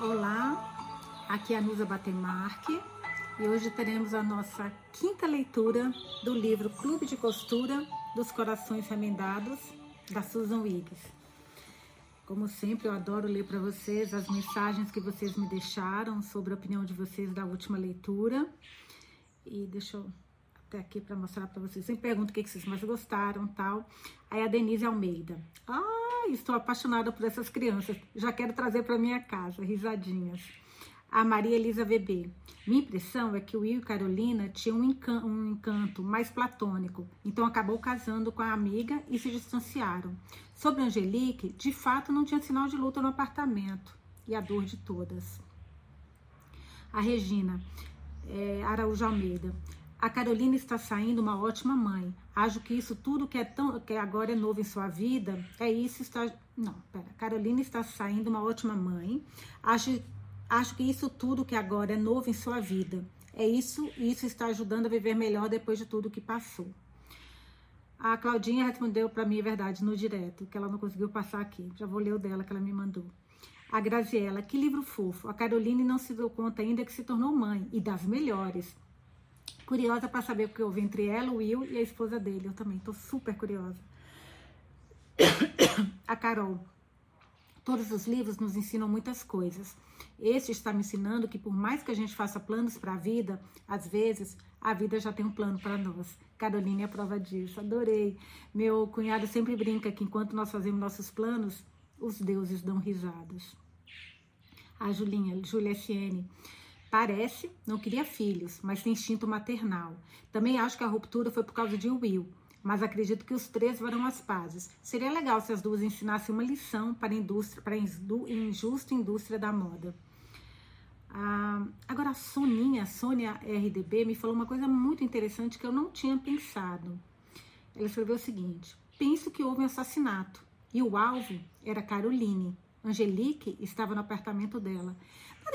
Olá, aqui é a Nusa Batemarque e hoje teremos a nossa quinta leitura do livro Clube de Costura dos Corações Remendados, da Susan Wiggs. Como sempre, eu adoro ler para vocês as mensagens que vocês me deixaram sobre a opinião de vocês da última leitura. E deixa eu até aqui para mostrar para vocês. Sempre pergunto o que vocês mais gostaram tal. Aí a Denise Almeida. Ah, estou apaixonada por essas crianças. Já quero trazer para minha casa. Risadinhas a Maria Elisa VB. Minha impressão é que o Will e Carolina tinham um, encan um encanto mais platônico, então acabou casando com a amiga e se distanciaram. Sobre Angelique, de fato não tinha sinal de luta no apartamento e a dor de todas. A Regina é, Araújo Almeida. A Carolina está saindo uma ótima mãe. Acho que isso tudo que é tão que agora é novo em sua vida, é isso está. Não, pera. Carolina está saindo uma ótima mãe. Acho Acho que isso tudo que agora é novo em sua vida. É isso isso está ajudando a viver melhor depois de tudo que passou. A Claudinha respondeu para mim a verdade no direto, que ela não conseguiu passar aqui. Já vou ler o dela que ela me mandou. A Graziella, que livro fofo. A Caroline não se deu conta ainda que se tornou mãe e das melhores. Curiosa para saber o que houve entre ela, o Will e a esposa dele. Eu também estou super curiosa. A Carol, Todos os livros nos ensinam muitas coisas. Este está me ensinando que por mais que a gente faça planos para a vida, às vezes a vida já tem um plano para nós. Caroline é a prova disso. Adorei. Meu cunhado sempre brinca que enquanto nós fazemos nossos planos, os deuses dão risadas. A Julinha, Julia S.N. Parece, não queria filhos, mas tem instinto maternal. Também acho que a ruptura foi por causa de Will mas acredito que os três farão as pazes. Seria legal se as duas ensinassem uma lição para a indústria, para a injusta indústria da moda. Ah, agora a Soninha, Sônia RDB, me falou uma coisa muito interessante que eu não tinha pensado. Ela escreveu o seguinte: penso que houve um assassinato e o alvo era Caroline. Angelique estava no apartamento dela.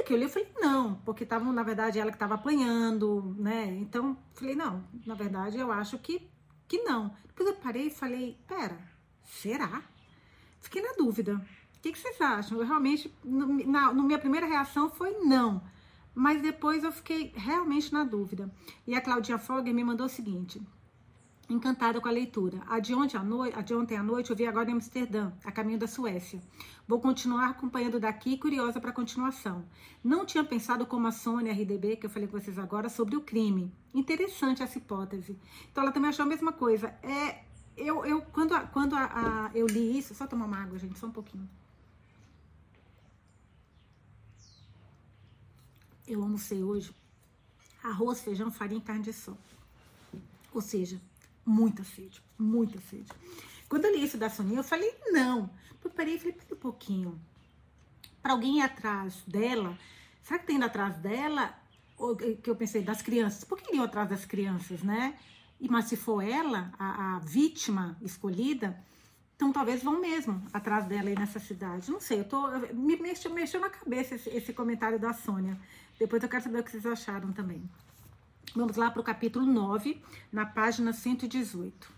Que eu li, eu falei, não, porque estava, na verdade, ela que estava apanhando, né? Então, falei, não, na verdade, eu acho que que não. Depois eu parei e falei, pera, será? Fiquei na dúvida. O que, que vocês acham? Eu realmente, na, na minha primeira reação foi não. Mas depois eu fiquei realmente na dúvida. E a Claudinha Fogger me mandou o seguinte: encantada com a leitura. A de, ontem à noite, a de ontem à noite eu vi agora em Amsterdã, a caminho da Suécia. Vou continuar acompanhando daqui, curiosa para a continuação. Não tinha pensado como a Sônia RDB, que eu falei com vocês agora, sobre o crime. Interessante essa hipótese. Então ela também achou a mesma coisa. É, eu, eu quando, quando a, a, eu li isso, só tomar uma água, gente, só um pouquinho. Eu almocei hoje arroz, feijão, farinha e carne de sol. Ou seja, muita sede, muita sede. Quando eu li isso da Soninha, eu falei, não. Eu parei e falei, pera um pouquinho. Para alguém ir atrás dela, será que tem indo atrás dela? Ou, que eu pensei, das crianças. Por que iriam atrás das crianças, né? E, mas se for ela, a, a vítima escolhida, então talvez vão mesmo atrás dela aí nessa cidade. Não sei, eu tô. Me mexeu, mexeu na cabeça esse, esse comentário da Sônia. Depois eu quero saber o que vocês acharam também. Vamos lá para o capítulo 9, na página 118.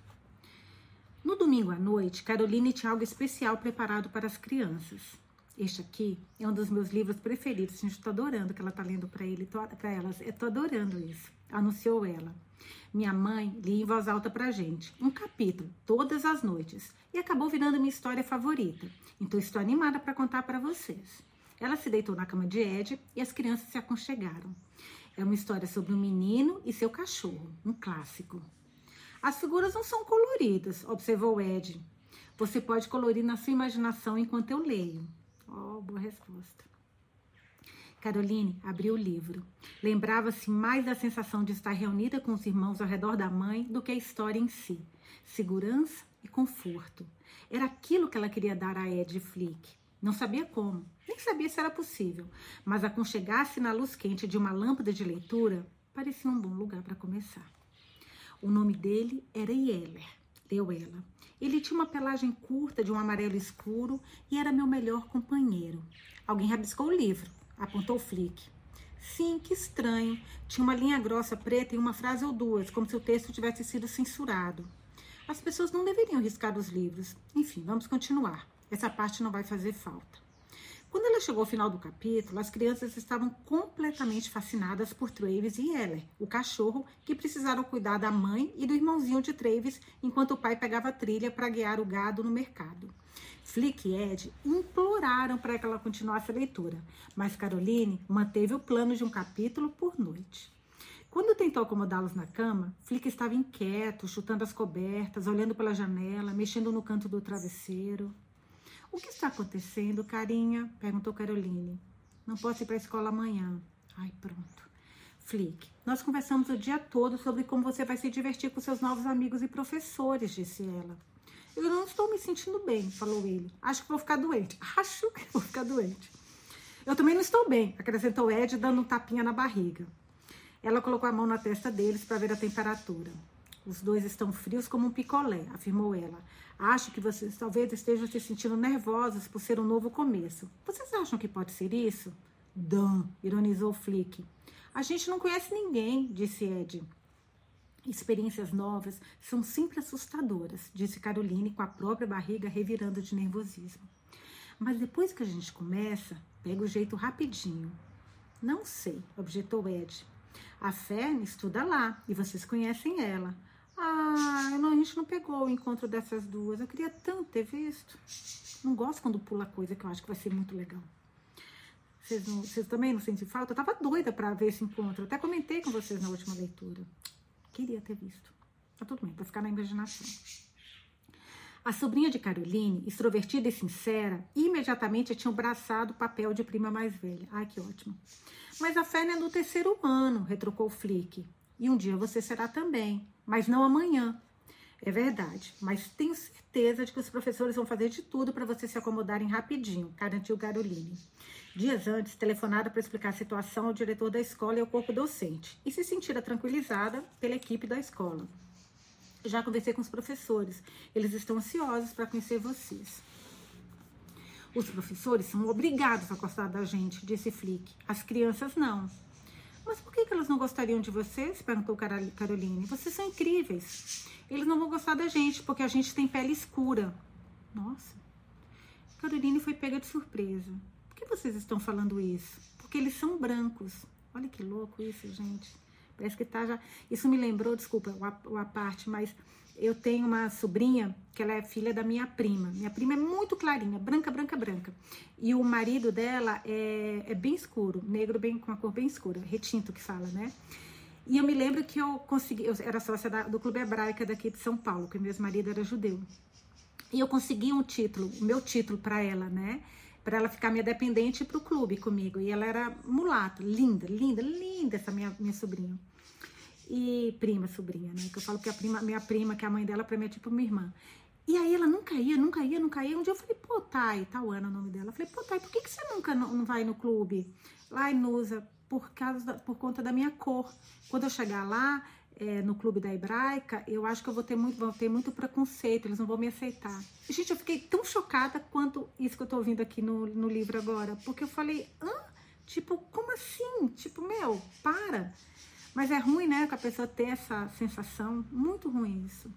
No domingo à noite, Caroline tinha algo especial preparado para as crianças. Este aqui é um dos meus livros preferidos. Gente, estou adorando que ela está lendo para ele, para elas. Estou adorando isso. Anunciou ela. Minha mãe lia em voz alta para gente, um capítulo, todas as noites, e acabou virando minha história favorita. Então estou animada para contar para vocês. Ela se deitou na cama de Ed e as crianças se aconchegaram. É uma história sobre um menino e seu cachorro, um clássico. As figuras não são coloridas, observou Ed. Você pode colorir na sua imaginação enquanto eu leio. Oh, boa resposta. Caroline abriu o livro. Lembrava-se mais da sensação de estar reunida com os irmãos ao redor da mãe do que a história em si. Segurança e conforto. Era aquilo que ela queria dar a Ed Flick. Não sabia como, nem sabia se era possível, mas aconchegar-se na luz quente de uma lâmpada de leitura parecia um bom lugar para começar. O nome dele era Yeller, leu ela. Ele tinha uma pelagem curta de um amarelo escuro e era meu melhor companheiro. Alguém rabiscou o livro, apontou Flick. Sim, que estranho. Tinha uma linha grossa preta e uma frase ou duas, como se o texto tivesse sido censurado. As pessoas não deveriam riscar os livros. Enfim, vamos continuar. Essa parte não vai fazer falta. Quando ela chegou ao final do capítulo, as crianças estavam completamente fascinadas por Travis e Heller, o cachorro que precisaram cuidar da mãe e do irmãozinho de Travis enquanto o pai pegava trilha para guiar o gado no mercado. Flick e Ed imploraram para que ela continuasse a leitura, mas Caroline manteve o plano de um capítulo por noite. Quando tentou acomodá-los na cama, Flick estava inquieto, chutando as cobertas, olhando pela janela, mexendo no canto do travesseiro. O que está acontecendo, carinha? perguntou Caroline. Não posso ir para a escola amanhã. Ai, pronto. Flick, nós conversamos o dia todo sobre como você vai se divertir com seus novos amigos e professores, disse ela. Eu não estou me sentindo bem, falou ele. Acho que vou ficar doente. Acho que vou ficar doente. Eu também não estou bem, acrescentou Ed, dando um tapinha na barriga. Ela colocou a mão na testa deles para ver a temperatura. Os dois estão frios como um picolé, afirmou ela. Acho que vocês talvez estejam se sentindo nervosos por ser um novo começo. Vocês acham que pode ser isso? Dan, ironizou Flick. A gente não conhece ninguém, disse Ed. Experiências novas são sempre assustadoras, disse Caroline com a própria barriga revirando de nervosismo. Mas depois que a gente começa, pega o jeito rapidinho. Não sei, objetou Ed. A Fern estuda lá e vocês conhecem ela. Ah, não, a gente não pegou o encontro dessas duas. Eu queria tanto ter visto. Não gosto quando pula coisa que eu acho que vai ser muito legal. Vocês, também não sentem falta? Eu tava doida para ver esse encontro. Eu até comentei com vocês na última leitura. Queria ter visto. Tá tudo bem, pra ficar na imaginação. A sobrinha de Caroline, extrovertida e sincera, imediatamente tinha abraçado o papel de prima mais velha. Ai, que ótimo. Mas a Fern é no terceiro ano, retrucou Flick. E um dia você será também mas não amanhã. É verdade, mas tenho certeza de que os professores vão fazer de tudo para você se acomodarem rapidinho, garantiu Caroline. Dias antes, telefonada para explicar a situação ao diretor da escola e ao corpo docente, e se sentira tranquilizada pela equipe da escola. Já conversei com os professores, eles estão ansiosos para conhecer vocês. Os professores são obrigados a gostar da gente, disse Flick. As crianças não. Mas por que, que elas não gostariam de vocês? Perguntou Caroline. Vocês são incríveis. Eles não vão gostar da gente porque a gente tem pele escura. Nossa. Caroline foi pega de surpresa. Por que vocês estão falando isso? Porque eles são brancos. Olha que louco isso, gente. Parece que tá já. Isso me lembrou, desculpa, o a parte, mas eu tenho uma sobrinha que ela é filha da minha prima. Minha prima é muito clarinha, branca, branca, branca. E o marido dela é, é bem escuro, negro bem com a cor bem escura, retinto que fala, né? E eu me lembro que eu consegui, eu era sócia da, do Clube Hebraica daqui de São Paulo, que meu marido era judeu. E eu consegui um título, o meu título para ela, né? Para ela ficar minha dependente para o clube comigo. E ela era mulata, linda, linda, linda essa minha, minha sobrinha e prima, sobrinha, né? Que eu falo que a prima, minha prima, que é a mãe dela, pra mim é tipo minha irmã. E aí ela nunca ia, nunca ia, nunca ia. Um dia eu falei, pô, Thay, Tauana é o nome dela. Eu falei, pô, Thay, por que, que você nunca não, não vai no clube? Lá em Nusa, por, causa da, por conta da minha cor. Quando eu chegar lá, é, no clube da hebraica, eu acho que eu vou ter muito, vou ter muito preconceito, eles não vão me aceitar. Gente, eu fiquei tão chocada quanto isso que eu tô ouvindo aqui no, no livro agora. Porque eu falei, hã? Tipo, como assim? Tipo, meu, para. Mas é ruim, né, que a pessoa ter essa sensação. Muito ruim isso.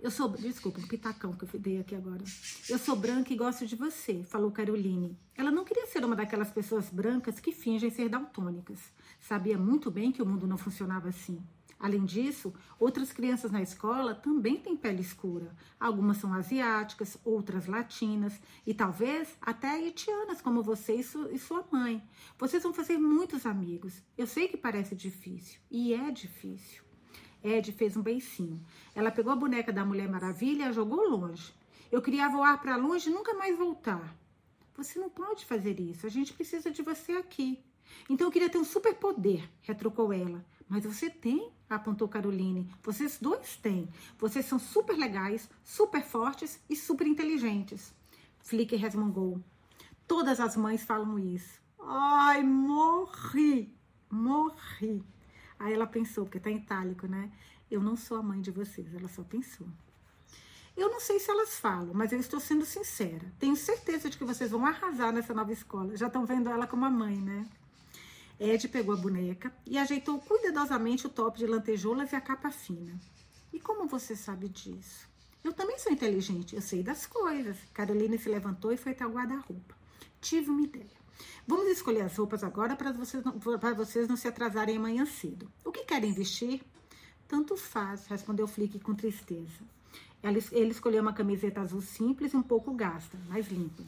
Eu sou, desculpa, um pitacão que eu dei aqui agora. Eu sou branca e gosto de você, falou Caroline. Ela não queria ser uma daquelas pessoas brancas que fingem ser daltônicas. Sabia muito bem que o mundo não funcionava assim. Além disso, outras crianças na escola também têm pele escura. Algumas são asiáticas, outras latinas e talvez até haitianas, como você e, su sua mãe. Vocês vão fazer muitos amigos. Eu sei que parece difícil e é difícil. Ed fez um beicinho. Ela pegou a boneca da Mulher Maravilha e jogou longe. Eu queria voar para longe e nunca mais voltar. Você não pode fazer isso. A gente precisa de você aqui. Então eu queria ter um superpoder, retrucou ela. Mas você tem, apontou Caroline. Vocês dois têm. Vocês são super legais, super fortes e super inteligentes. Flick resmungou. Todas as mães falam isso. Ai, morri, morri. Aí ela pensou, porque tá em itálico, né? Eu não sou a mãe de vocês. Ela só pensou. Eu não sei se elas falam, mas eu estou sendo sincera. Tenho certeza de que vocês vão arrasar nessa nova escola. Já estão vendo ela como a mãe, né? Ed pegou a boneca e ajeitou cuidadosamente o top de lantejoulas e a capa fina. E como você sabe disso? Eu também sou inteligente, eu sei das coisas. Caroline se levantou e foi até o guarda-roupa. Tive uma ideia. Vamos escolher as roupas agora para vocês, para vocês não se atrasarem amanhã cedo. O que querem vestir? Tanto faz, respondeu Flick com tristeza. Ele escolheu uma camiseta azul simples e um pouco gasta, mas limpa.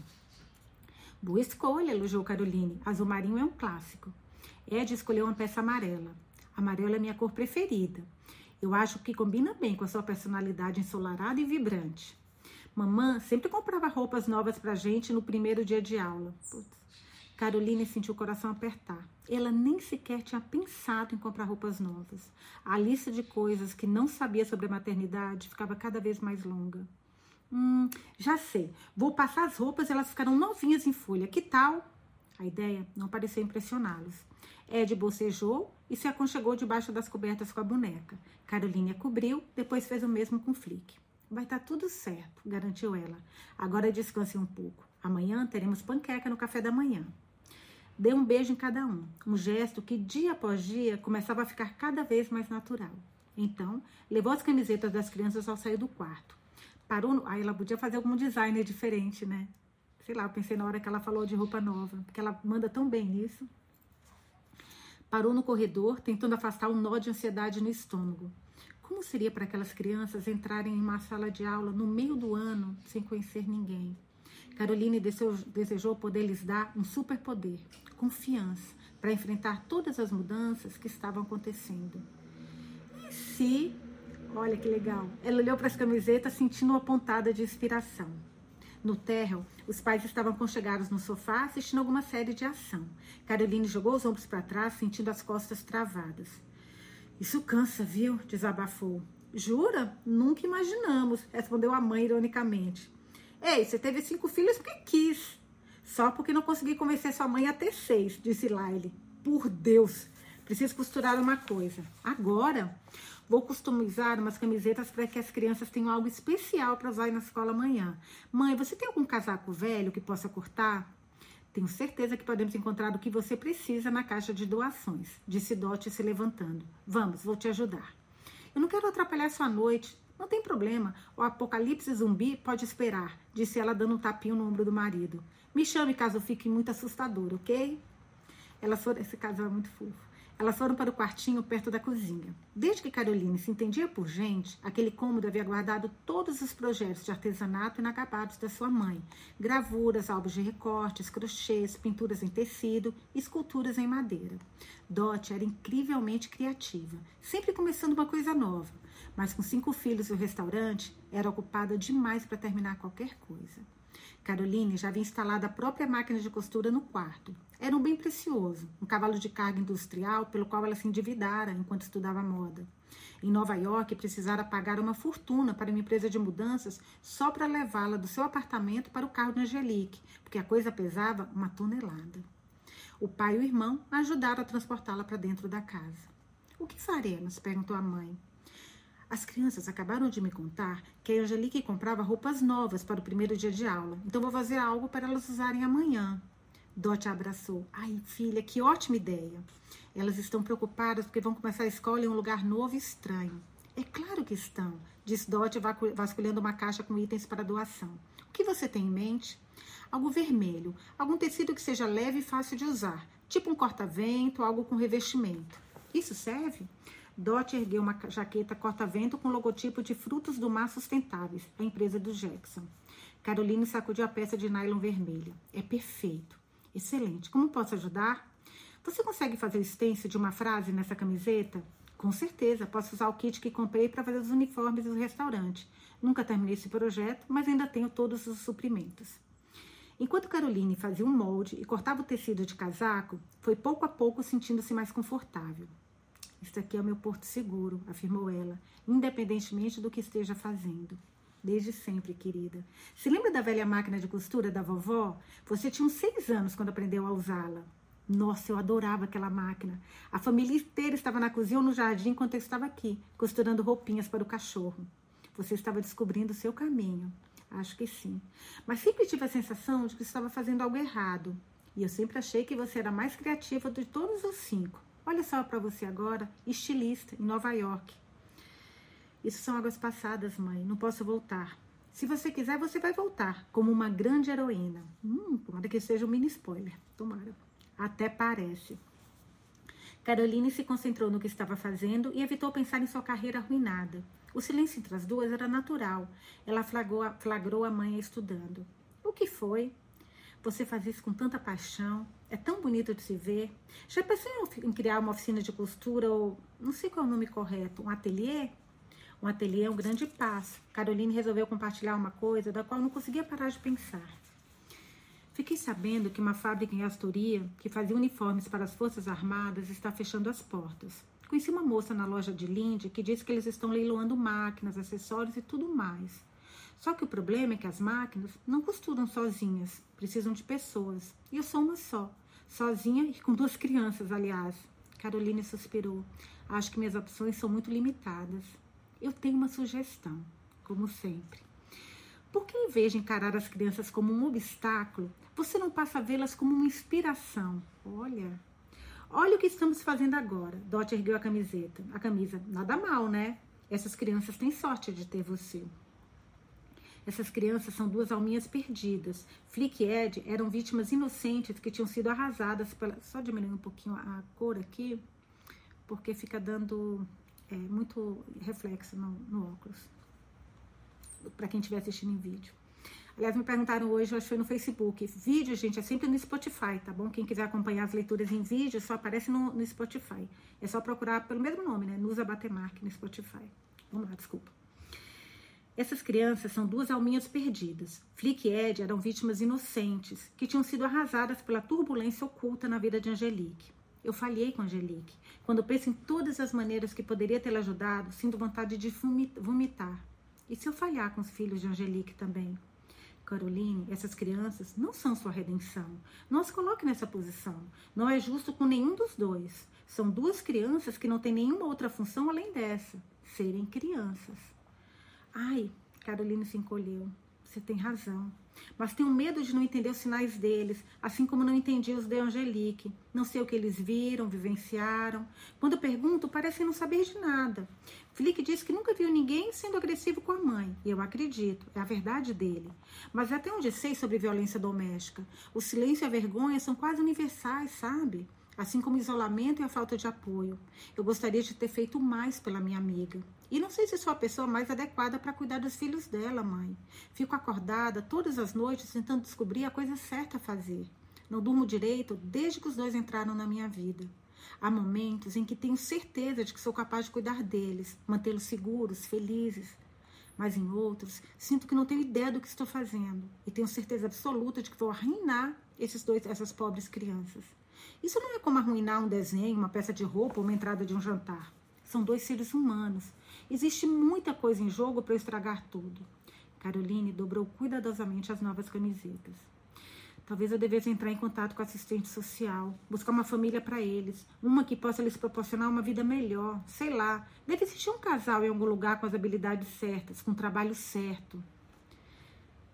Boa escolha, elogiou Caroline. Azul marinho é um clássico. Ed escolheu uma peça amarela. Amarelo é minha cor preferida. Eu acho que combina bem com a sua personalidade ensolarada e vibrante. Mamã sempre comprava roupas novas pra gente no primeiro dia de aula. Putz. Sentiu o coração apertar. Ela nem sequer tinha pensado em comprar roupas novas. A lista de coisas que não sabia sobre a maternidade ficava cada vez mais longa. Hum, já sei. Vou passar as roupas e elas ficarão novinhas em folha. Que tal? A ideia não pareceu impressioná-los. Ed bocejou e se aconchegou debaixo das cobertas com a boneca. Caroline a cobriu, depois fez o mesmo com Flick. Vai estar tá tudo certo, garantiu ela. Agora descanse um pouco. Amanhã teremos panqueca no café da manhã. Deu um beijo em cada um, um gesto que dia após dia começava a ficar cada vez mais natural. Então, levou as camisetas das crianças ao sair do quarto. Parou no... Aí ela podia fazer algum designer diferente, né? Sei lá, eu pensei na hora que ela falou de roupa nova, porque ela manda tão bem nisso. Parou no corredor, tentando afastar um nó de ansiedade no estômago. Como seria para aquelas crianças entrarem em uma sala de aula no meio do ano sem conhecer ninguém? Caroline desejou poder lhes dar um superpoder, confiança, para enfrentar todas as mudanças que estavam acontecendo. E se, olha que legal, ela olhou para as camisetas sentindo uma pontada de inspiração. No térreo, os pais estavam conchegados no sofá assistindo alguma série de ação. Caroline jogou os ombros para trás, sentindo as costas travadas. Isso cansa, viu? desabafou. Jura? Nunca imaginamos, respondeu a mãe ironicamente. Ei, você teve cinco filhos porque quis. Só porque não consegui convencer sua mãe a ter seis, disse Laile. Por Deus, preciso costurar uma coisa. Agora, vou customizar umas camisetas para que as crianças tenham algo especial para usar na escola amanhã. Mãe, você tem algum casaco velho que possa cortar? Tenho certeza que podemos encontrar o que você precisa na caixa de doações, disse Dot se levantando. Vamos, vou te ajudar. Eu não quero atrapalhar sua noite. Não tem problema, o apocalipse zumbi pode esperar, disse ela dando um tapinho no ombro do marido. Me chame caso fique muito assustador, ok? Foram, esse casal é muito fofo. Elas foram para o quartinho perto da cozinha. Desde que Caroline se entendia por gente, aquele cômodo havia guardado todos os projetos de artesanato inacabados da sua mãe: gravuras, álbuns de recortes, crochês, pinturas em tecido, esculturas em madeira. Dot era incrivelmente criativa, sempre começando uma coisa nova mas com cinco filhos e o restaurante, era ocupada demais para terminar qualquer coisa. Caroline já havia instalado a própria máquina de costura no quarto. Era um bem precioso, um cavalo de carga industrial pelo qual ela se endividara enquanto estudava moda. Em Nova York, precisara pagar uma fortuna para uma empresa de mudanças só para levá-la do seu apartamento para o carro de Angelique, porque a coisa pesava uma tonelada. O pai e o irmão ajudaram a transportá-la para dentro da casa. O que faremos? perguntou a mãe. As crianças acabaram de me contar que a Angelique comprava roupas novas para o primeiro dia de aula. Então vou fazer algo para elas usarem amanhã. Dot abraçou. Ai, filha, que ótima ideia. Elas estão preocupadas porque vão começar a escola em um lugar novo e estranho. É claro que estão, disse Dot vasculhando uma caixa com itens para doação. O que você tem em mente? Algo vermelho, algum tecido que seja leve e fácil de usar, tipo um corta-vento, algo com revestimento. Isso serve? Dot ergueu uma jaqueta corta-vento com logotipo de Frutos do Mar Sustentáveis, a empresa do Jackson. Caroline sacudiu a peça de nylon vermelha. É perfeito. Excelente. Como posso ajudar? Você consegue fazer o stencil de uma frase nessa camiseta? Com certeza, posso usar o kit que comprei para fazer os uniformes do restaurante. Nunca terminei esse projeto, mas ainda tenho todos os suprimentos. Enquanto Caroline fazia um molde e cortava o tecido de casaco, foi pouco a pouco sentindo-se mais confortável. Isso aqui é o meu porto seguro, afirmou ela, independentemente do que esteja fazendo. Desde sempre, querida. Se lembra da velha máquina de costura da vovó? Você tinha uns seis anos quando aprendeu a usá-la. Nossa, eu adorava aquela máquina. A família inteira estava na cozinha ou no jardim enquanto eu estava aqui, costurando roupinhas para o cachorro. Você estava descobrindo o seu caminho. Acho que sim. Mas sempre tive a sensação de que estava fazendo algo errado. E eu sempre achei que você era mais criativa de todos os cinco. Olha só para você agora, estilista em Nova York. Isso são águas passadas, mãe. Não posso voltar. Se você quiser, você vai voltar como uma grande heroína. Hum, tomara que seja um mini spoiler. Tomara. Até parece. Caroline se concentrou no que estava fazendo e evitou pensar em sua carreira arruinada. O silêncio entre as duas era natural. Ela flagrou, flagrou a mãe estudando. O que foi? Você faz isso com tanta paixão. É tão bonito de se ver. Já pensou em criar uma oficina de costura ou, não sei qual é o nome correto, um ateliê? Um ateliê é um grande passo. Caroline resolveu compartilhar uma coisa da qual não conseguia parar de pensar. Fiquei sabendo que uma fábrica em Astoria, que fazia uniformes para as Forças Armadas, está fechando as portas. Conheci uma moça na loja de Lindy que disse que eles estão leiloando máquinas, acessórios e tudo mais. Só que o problema é que as máquinas não costuram sozinhas, precisam de pessoas. E eu sou uma só, sozinha e com duas crianças, aliás. Caroline suspirou. Acho que minhas opções são muito limitadas. Eu tenho uma sugestão, como sempre. Por que, em vez de encarar as crianças como um obstáculo, você não passa a vê-las como uma inspiração? Olha, olha o que estamos fazendo agora. Dot ergueu a camiseta, a camisa. Nada mal, né? Essas crianças têm sorte de ter você. Essas crianças são duas alminhas perdidas. Flick e Ed eram vítimas inocentes que tinham sido arrasadas pela. Só diminuir um pouquinho a cor aqui, porque fica dando é, muito reflexo no, no óculos. Para quem estiver assistindo em vídeo. Aliás, me perguntaram hoje, eu acho que foi no Facebook. Vídeo, gente, é sempre no Spotify, tá bom? Quem quiser acompanhar as leituras em vídeo, só aparece no, no Spotify. É só procurar pelo mesmo nome, né? Nusa Batemark no Spotify. Vamos lá, desculpa. Essas crianças são duas alminhas perdidas. Flick e Ed eram vítimas inocentes que tinham sido arrasadas pela turbulência oculta na vida de Angelique. Eu falhei com Angelique. Quando penso em todas as maneiras que poderia tê-la ajudado, sinto vontade de vomitar. E se eu falhar com os filhos de Angelique também? Caroline, essas crianças não são sua redenção. Não as coloque nessa posição. Não é justo com nenhum dos dois. São duas crianças que não têm nenhuma outra função além dessa: serem crianças. Ai, Carolina se encolheu. Você tem razão. Mas tenho medo de não entender os sinais deles, assim como não entendi os de Angelique. Não sei o que eles viram, vivenciaram. Quando pergunto, parecem não saber de nada. Felipe disse que nunca viu ninguém sendo agressivo com a mãe. E eu acredito, é a verdade dele. Mas até onde sei sobre violência doméstica, o silêncio e a vergonha são quase universais, sabe? Assim como o isolamento e a falta de apoio. Eu gostaria de ter feito mais pela minha amiga. E não sei se sou a pessoa mais adequada para cuidar dos filhos dela, mãe. Fico acordada todas as noites tentando descobrir a coisa certa a fazer. Não durmo direito desde que os dois entraram na minha vida. Há momentos em que tenho certeza de que sou capaz de cuidar deles, mantê-los seguros, felizes. Mas em outros, sinto que não tenho ideia do que estou fazendo e tenho certeza absoluta de que vou arruinar esses dois, essas pobres crianças. Isso não é como arruinar um desenho, uma peça de roupa ou uma entrada de um jantar. São dois seres humanos. Existe muita coisa em jogo para estragar tudo. Caroline dobrou cuidadosamente as novas camisetas. Talvez eu devesse entrar em contato com assistente social, buscar uma família para eles, uma que possa lhes proporcionar uma vida melhor. Sei lá, deve existir um casal em algum lugar com as habilidades certas, com o trabalho certo.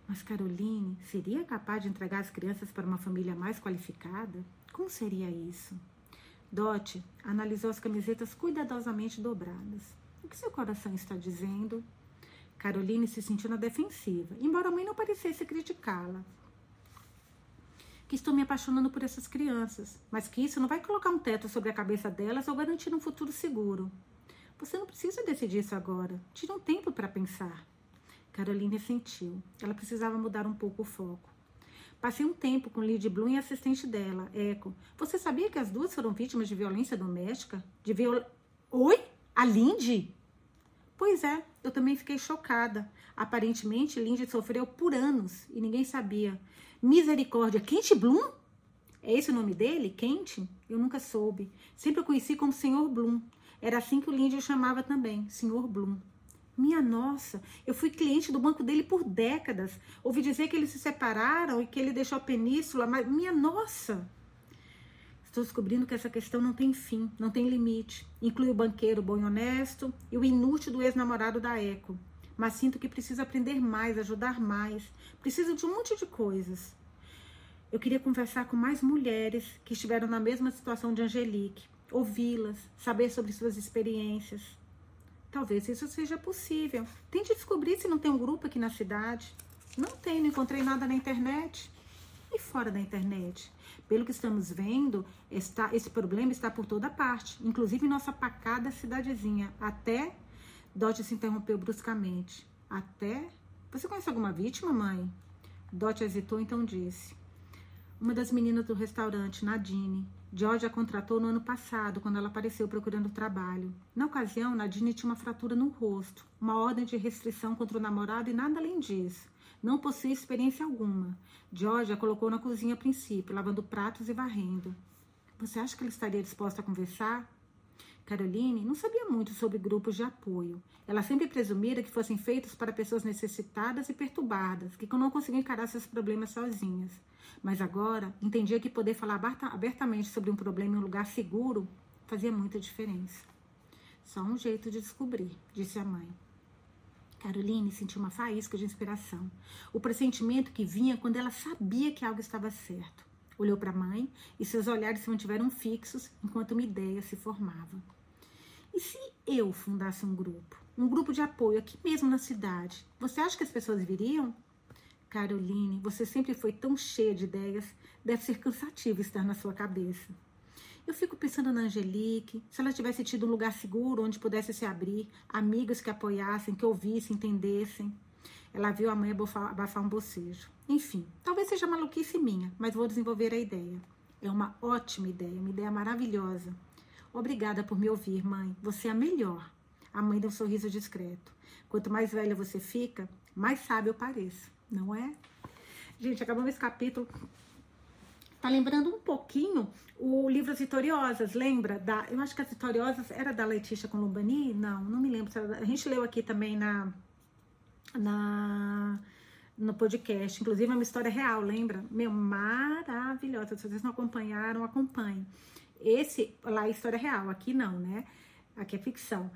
Mas Caroline seria capaz de entregar as crianças para uma família mais qualificada? Como seria isso? Dot analisou as camisetas cuidadosamente dobradas. O que seu coração está dizendo? Caroline se sentiu na defensiva, embora a mãe não parecesse criticá-la. Que estou me apaixonando por essas crianças, mas que isso não vai colocar um teto sobre a cabeça delas ou garantir um futuro seguro. Você não precisa decidir isso agora. Tire um tempo para pensar. Caroline sentiu. Ela precisava mudar um pouco o foco. Passei um tempo com Lady Bloom e assistente dela, Echo. Você sabia que as duas foram vítimas de violência doméstica? De viol... Oi? A Lindy? Pois é, eu também fiquei chocada. Aparentemente, Lindy sofreu por anos e ninguém sabia. Misericórdia, Kent Bloom? É esse o nome dele? Kent? Eu nunca soube. Sempre o conheci como Senhor Bloom. Era assim que o Lindy o chamava também, Senhor Bloom. Minha nossa, eu fui cliente do banco dele por décadas. Ouvi dizer que eles se separaram e que ele deixou a península, mas minha nossa. Estou descobrindo que essa questão não tem fim, não tem limite. Inclui o banqueiro bom e honesto e o inútil do ex-namorado da Eco. Mas sinto que preciso aprender mais, ajudar mais. Preciso de um monte de coisas. Eu queria conversar com mais mulheres que estiveram na mesma situação de Angelique, ouvi-las, saber sobre suas experiências. Talvez isso seja possível. Tente descobrir se não tem um grupo aqui na cidade. Não tem, não encontrei nada na internet. E fora da internet? Pelo que estamos vendo, está, esse problema está por toda parte, inclusive em nossa pacada cidadezinha. Até Dot se interrompeu bruscamente. Até. Você conhece alguma vítima, mãe? Dot hesitou, então disse. Uma das meninas do restaurante, Nadine. George a contratou no ano passado, quando ela apareceu procurando trabalho. Na ocasião, Nadine tinha uma fratura no rosto, uma ordem de restrição contra o namorado e nada além disso. Não possuía experiência alguma. George a colocou na cozinha a princípio, lavando pratos e varrendo. Você acha que ele estaria disposto a conversar? Caroline não sabia muito sobre grupos de apoio. Ela sempre presumira que fossem feitos para pessoas necessitadas e perturbadas, que não conseguiam encarar seus problemas sozinhas. Mas agora entendia que poder falar abertamente sobre um problema em um lugar seguro fazia muita diferença. Só um jeito de descobrir, disse a mãe. Caroline sentiu uma faísca de inspiração. O pressentimento que vinha quando ela sabia que algo estava certo. Olhou para a mãe e seus olhares se mantiveram fixos enquanto uma ideia se formava. E se eu fundasse um grupo? Um grupo de apoio aqui mesmo na cidade? Você acha que as pessoas viriam? Caroline, você sempre foi tão cheia de ideias, deve ser cansativo estar na sua cabeça. Eu fico pensando na Angelique, se ela tivesse tido um lugar seguro onde pudesse se abrir, amigos que apoiassem, que ouvissem, entendessem. Ela viu a mãe abafar um bocejo. Enfim, talvez seja maluquice minha, mas vou desenvolver a ideia. É uma ótima ideia, uma ideia maravilhosa. Obrigada por me ouvir, mãe. Você é a melhor. A mãe deu um sorriso discreto. Quanto mais velha você fica, mais sábio eu pareço, não é? Gente, acabamos esse capítulo Tá lembrando um pouquinho o livro As Vitoriosas, lembra? Da, eu acho que As Vitoriosas era da Letícia Colombani? Não, não me lembro. a gente leu aqui também na, na no podcast. Inclusive, é uma história real, lembra? Meu, maravilhosa. Se vocês não acompanharam, acompanhem. Esse lá é história real, aqui não, né? Aqui é ficção.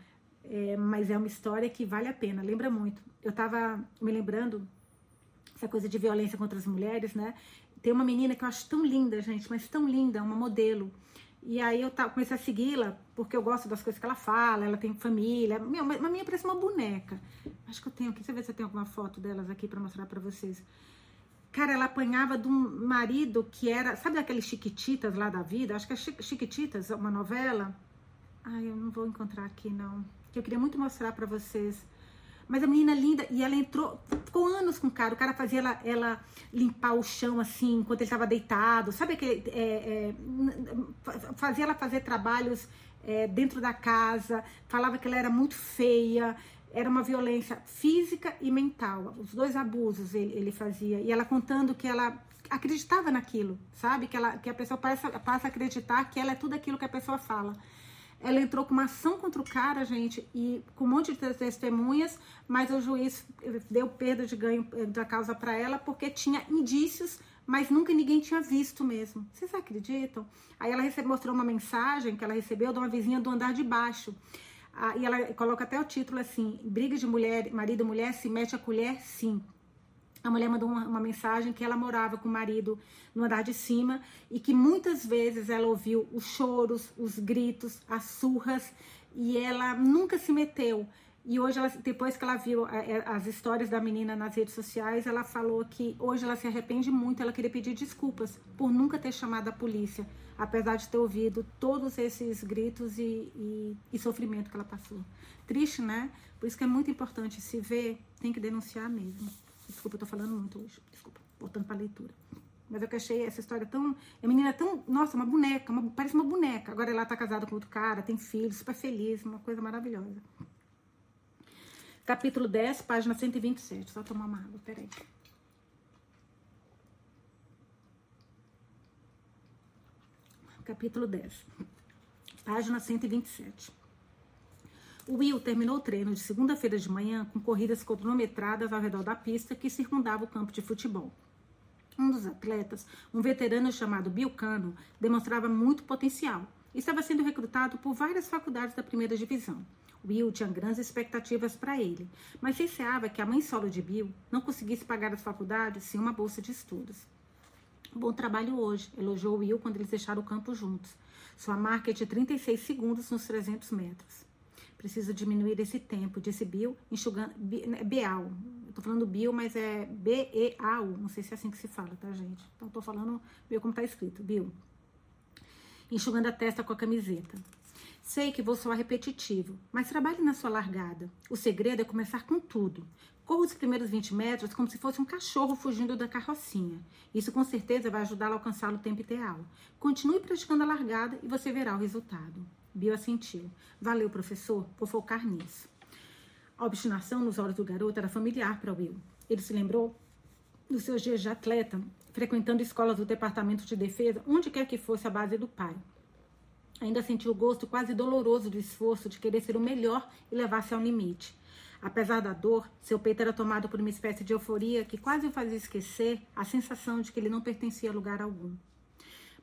É, mas é uma história que vale a pena, lembra muito. Eu tava me lembrando essa coisa de violência contra as mulheres, né? Tem uma menina que eu acho tão linda, gente, mas tão linda, uma modelo. E aí eu comecei a segui-la, porque eu gosto das coisas que ela fala, ela tem família. Meu, a minha parece uma boneca. Acho que eu tenho aqui, deixa eu ver se eu tenho alguma foto delas aqui para mostrar para vocês. Cara, ela apanhava de um marido que era, sabe aqueles Chiquititas lá da vida? Acho que é Chiquititas, uma novela. Ai, eu não vou encontrar aqui não. Que eu queria muito mostrar para vocês. Mas a menina linda, e ela entrou, ficou anos com o cara. O cara fazia ela, ela limpar o chão assim, enquanto ele estava deitado. Sabe aquele. É, é, fazia ela fazer trabalhos é, dentro da casa, falava que ela era muito feia. Era uma violência física e mental. Os dois abusos ele, ele fazia. E ela contando que ela acreditava naquilo, sabe? Que, ela, que a pessoa passa, passa a acreditar que ela é tudo aquilo que a pessoa fala. Ela entrou com uma ação contra o cara, gente, e com um monte de testemunhas, mas o juiz deu perda de ganho eh, da causa para ela porque tinha indícios, mas nunca ninguém tinha visto mesmo. Vocês acreditam? Aí ela recebe, mostrou uma mensagem que ela recebeu de uma vizinha do andar de baixo. Ah, e ela coloca até o título assim: briga de mulher, marido e mulher, se mete a colher, sim a mulher mandou uma, uma, mensagem que ela morava com o marido no andar de cima e que muitas vezes ela ouviu os choros, os gritos, as surras e ela nunca se meteu. E hoje, ela, depois que ela viu é, é, as histórias da menina nas redes sociais, ela falou que hoje ela se arrepende muito, ela queria pedir desculpas por nunca ter chamado a polícia, apesar de ter ouvido todos esses gritos e, e, e sofrimento que ela passou. Triste, né? Por isso que é muito importante se ver, tem que denunciar mesmo. Desculpa, eu tô falando muito hoje. Desculpa, voltando pra leitura. Mas eu que achei essa história tão. A menina é tão. Nossa, uma boneca, uma, parece uma boneca. Agora ela tá casada com outro cara, tem filhos, super feliz, uma coisa maravilhosa. Capítulo 10, página 127. Só tomar uma água, peraí. Capítulo 10, página 127. O Will terminou o treino de segunda-feira de manhã com corridas cronometradas ao redor da pista que circundava o campo de futebol. Um dos atletas, um veterano chamado Bill Cano, demonstrava muito potencial e estava sendo recrutado por várias faculdades da primeira divisão. Will tinha grandes expectativas para ele, mas receava que a mãe solo de Bill não conseguisse pagar as faculdades sem uma bolsa de estudos. Bom trabalho hoje, elogiou Will quando eles deixaram o campo juntos. Sua marca é de 36 segundos nos 300 metros. Preciso diminuir esse tempo, disse Bill, enxugando. Né, Beal. Eu tô falando Bill, mas é B-E-A-U. Não sei se é assim que se fala, tá, gente? Então tô falando Bill como tá escrito. Bill. Enxugando a testa com a camiseta. Sei que vou soar repetitivo, mas trabalhe na sua largada. O segredo é começar com tudo. Corra os primeiros 20 metros como se fosse um cachorro fugindo da carrocinha. Isso com certeza vai ajudá-lo a alcançar o tempo ideal. Continue praticando a largada e você verá o resultado. Bill assentiu. Valeu, professor, vou focar nisso. A obstinação nos olhos do garoto era familiar para Will. Ele se lembrou dos seus dias de atleta, frequentando escolas do Departamento de Defesa, onde quer que fosse a base do pai. Ainda sentiu o gosto quase doloroso do esforço de querer ser o melhor e levar-se ao limite. Apesar da dor, seu peito era tomado por uma espécie de euforia que quase o fazia esquecer a sensação de que ele não pertencia a lugar algum.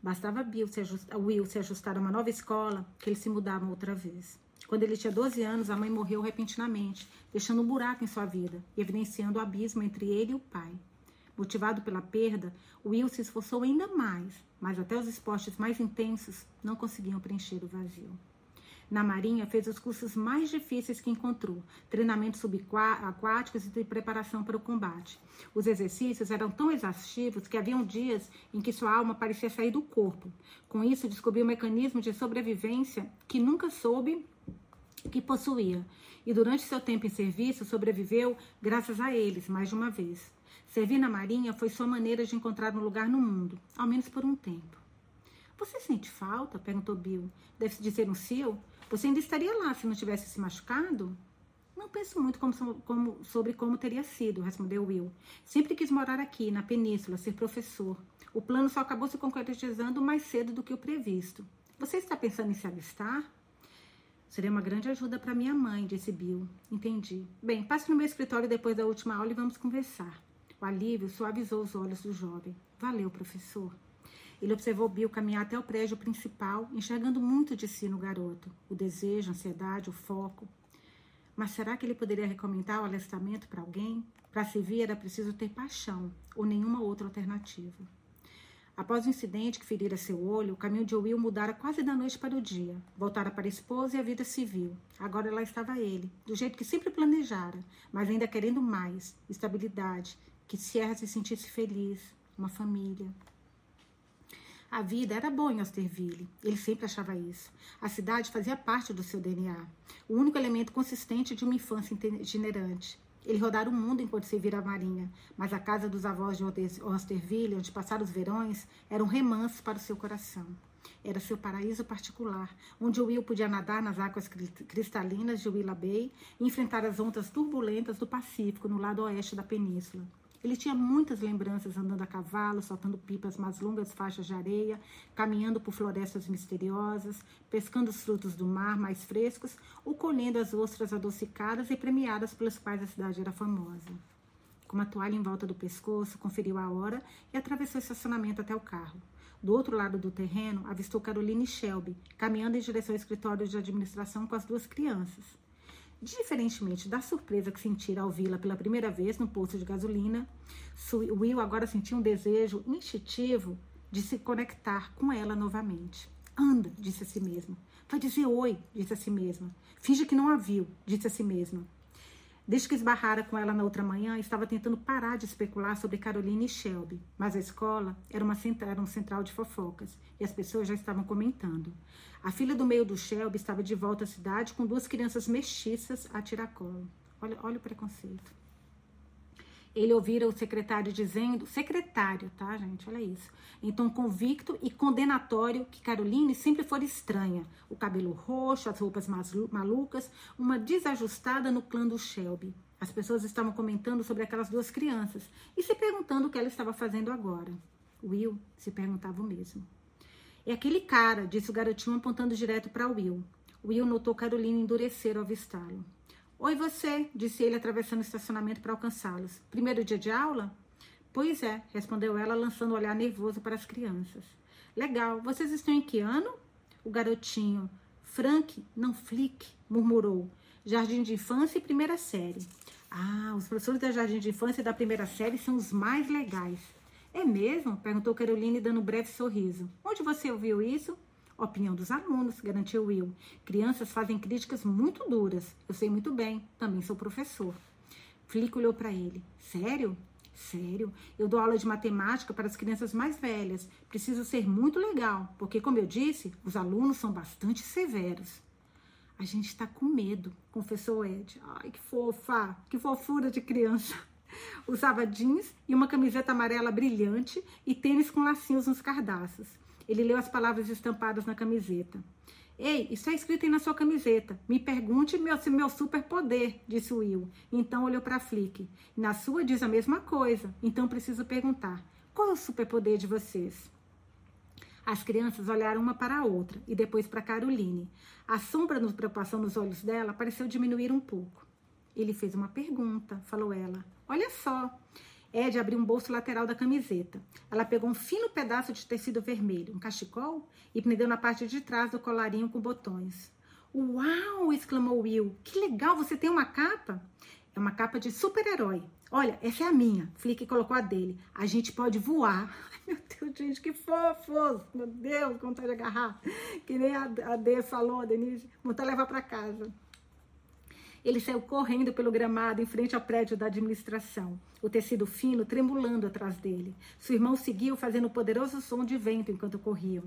Bastava Bill se ajustar, Will se ajustar a uma nova escola que eles se mudavam outra vez. Quando ele tinha 12 anos, a mãe morreu repentinamente, deixando um buraco em sua vida e evidenciando o abismo entre ele e o pai. Motivado pela perda, Will se esforçou ainda mais, mas até os esportes mais intensos não conseguiam preencher o vazio. Na Marinha, fez os cursos mais difíceis que encontrou, treinamentos subaquáticos e de preparação para o combate. Os exercícios eram tão exaustivos que haviam dias em que sua alma parecia sair do corpo. Com isso, descobriu um mecanismo de sobrevivência que nunca soube que possuía. E durante seu tempo em serviço, sobreviveu graças a eles, mais de uma vez. Servir na Marinha foi sua maneira de encontrar um lugar no mundo, ao menos por um tempo. Você sente falta? perguntou Bill. Deve-se dizer um seu? Você ainda estaria lá se não tivesse se machucado? Não penso muito como, como, sobre como teria sido, respondeu Will. Sempre quis morar aqui, na península, ser professor. O plano só acabou se concretizando mais cedo do que o previsto. Você está pensando em se alistar? Seria uma grande ajuda para minha mãe, disse Bill. Entendi. Bem, passe no meu escritório depois da última aula e vamos conversar. O alívio suavizou os olhos do jovem. Valeu, professor. Ele observou Bill caminhar até o prédio principal, enxergando muito de si no garoto: o desejo, a ansiedade, o foco. Mas será que ele poderia recomendar o alistamento para alguém? Para se vir era preciso ter paixão ou nenhuma outra alternativa. Após o incidente que ferira seu olho, o caminho de Will mudara quase da noite para o dia. Voltara para a esposa e a vida civil. Agora lá estava ele, do jeito que sempre planejara, mas ainda querendo mais, estabilidade, que Sierra se sentisse feliz, uma família. A vida era boa em Osterville. Ele sempre achava isso. A cidade fazia parte do seu DNA, o único elemento consistente de uma infância itinerante. Ele rodara o mundo enquanto servira a marinha, mas a casa dos avós de Osterville, onde passara os verões, era um remanso para o seu coração. Era seu paraíso particular, onde Will podia nadar nas águas cristalinas de Willa Bay e enfrentar as ondas turbulentas do Pacífico no lado oeste da península. Ele tinha muitas lembranças andando a cavalo, soltando pipas nas longas faixas de areia, caminhando por florestas misteriosas, pescando os frutos do mar mais frescos ou colhendo as ostras adocicadas e premiadas pelas quais a cidade era famosa. Com uma toalha em volta do pescoço, conferiu a hora e atravessou o estacionamento até o carro. Do outro lado do terreno, avistou Caroline Shelby, caminhando em direção ao escritório de administração com as duas crianças. Diferentemente da surpresa que sentira ao vê-la pela primeira vez no posto de gasolina, Will agora sentia um desejo instintivo de se conectar com ela novamente. Anda, disse a si mesma. Vai dizer oi, disse a si mesma. Finge que não a viu, disse a si mesma. Desde que esbarrara com ela na outra manhã, estava tentando parar de especular sobre Carolina e Shelby, mas a escola era, uma, era um central de fofocas e as pessoas já estavam comentando. A filha do meio do Shelby estava de volta à cidade com duas crianças mestiças a tiracolo. Olha, olha o preconceito. Ele ouvira o secretário dizendo, secretário, tá, gente? Olha isso. Então, convicto e condenatório que Caroline sempre foi estranha. O cabelo roxo, as roupas malucas, uma desajustada no clã do Shelby. As pessoas estavam comentando sobre aquelas duas crianças e se perguntando o que ela estava fazendo agora. Will se perguntava o mesmo. É aquele cara, disse o garotinho apontando direto para Will. Will notou Caroline endurecer ao avistá-lo. Oi, você, disse ele, atravessando o estacionamento para alcançá-los. Primeiro dia de aula? Pois é, respondeu ela, lançando um olhar nervoso para as crianças. Legal, vocês estão em que ano? O garotinho. Frank, não Flick, murmurou. Jardim de infância e primeira série. Ah, os professores da jardim de infância e da primeira série são os mais legais. É mesmo? perguntou Caroline, dando um breve sorriso. Onde você ouviu isso? Opinião dos alunos, garantiu Will. Crianças fazem críticas muito duras. Eu sei muito bem, também sou professor. Flick olhou para ele. Sério? Sério? Eu dou aula de matemática para as crianças mais velhas. Preciso ser muito legal, porque, como eu disse, os alunos são bastante severos. A gente está com medo, confessou Ed. Ai, que fofa, que fofura de criança. Usava jeans e uma camiseta amarela brilhante e tênis com lacinhos nos cardaços. Ele leu as palavras estampadas na camiseta. Ei, isso é escrito aí na sua camiseta. Me pergunte meu, se meu superpoder, disse Will. Então olhou para Flick. Na sua diz a mesma coisa. Então preciso perguntar: qual é o superpoder de vocês? As crianças olharam uma para a outra e depois para Caroline. A sombra de preocupação nos olhos dela pareceu diminuir um pouco. Ele fez uma pergunta, falou ela. Olha só. Ed abriu um bolso lateral da camiseta. Ela pegou um fino pedaço de tecido vermelho, um cachecol, e prendeu na parte de trás do colarinho com botões. Uau! exclamou Will. Que legal, você tem uma capa? É uma capa de super-herói. Olha, essa é a minha. Flick colocou a dele. A gente pode voar. Ai, meu Deus, gente, que fofos. Meu Deus, vontade de agarrar. Que nem a, a Dê falou, a Denise. Vontade de levar para casa. Ele saiu correndo pelo gramado em frente ao prédio da administração, o tecido fino tremulando atrás dele. Seu irmão seguiu fazendo um poderoso som de vento enquanto corriam.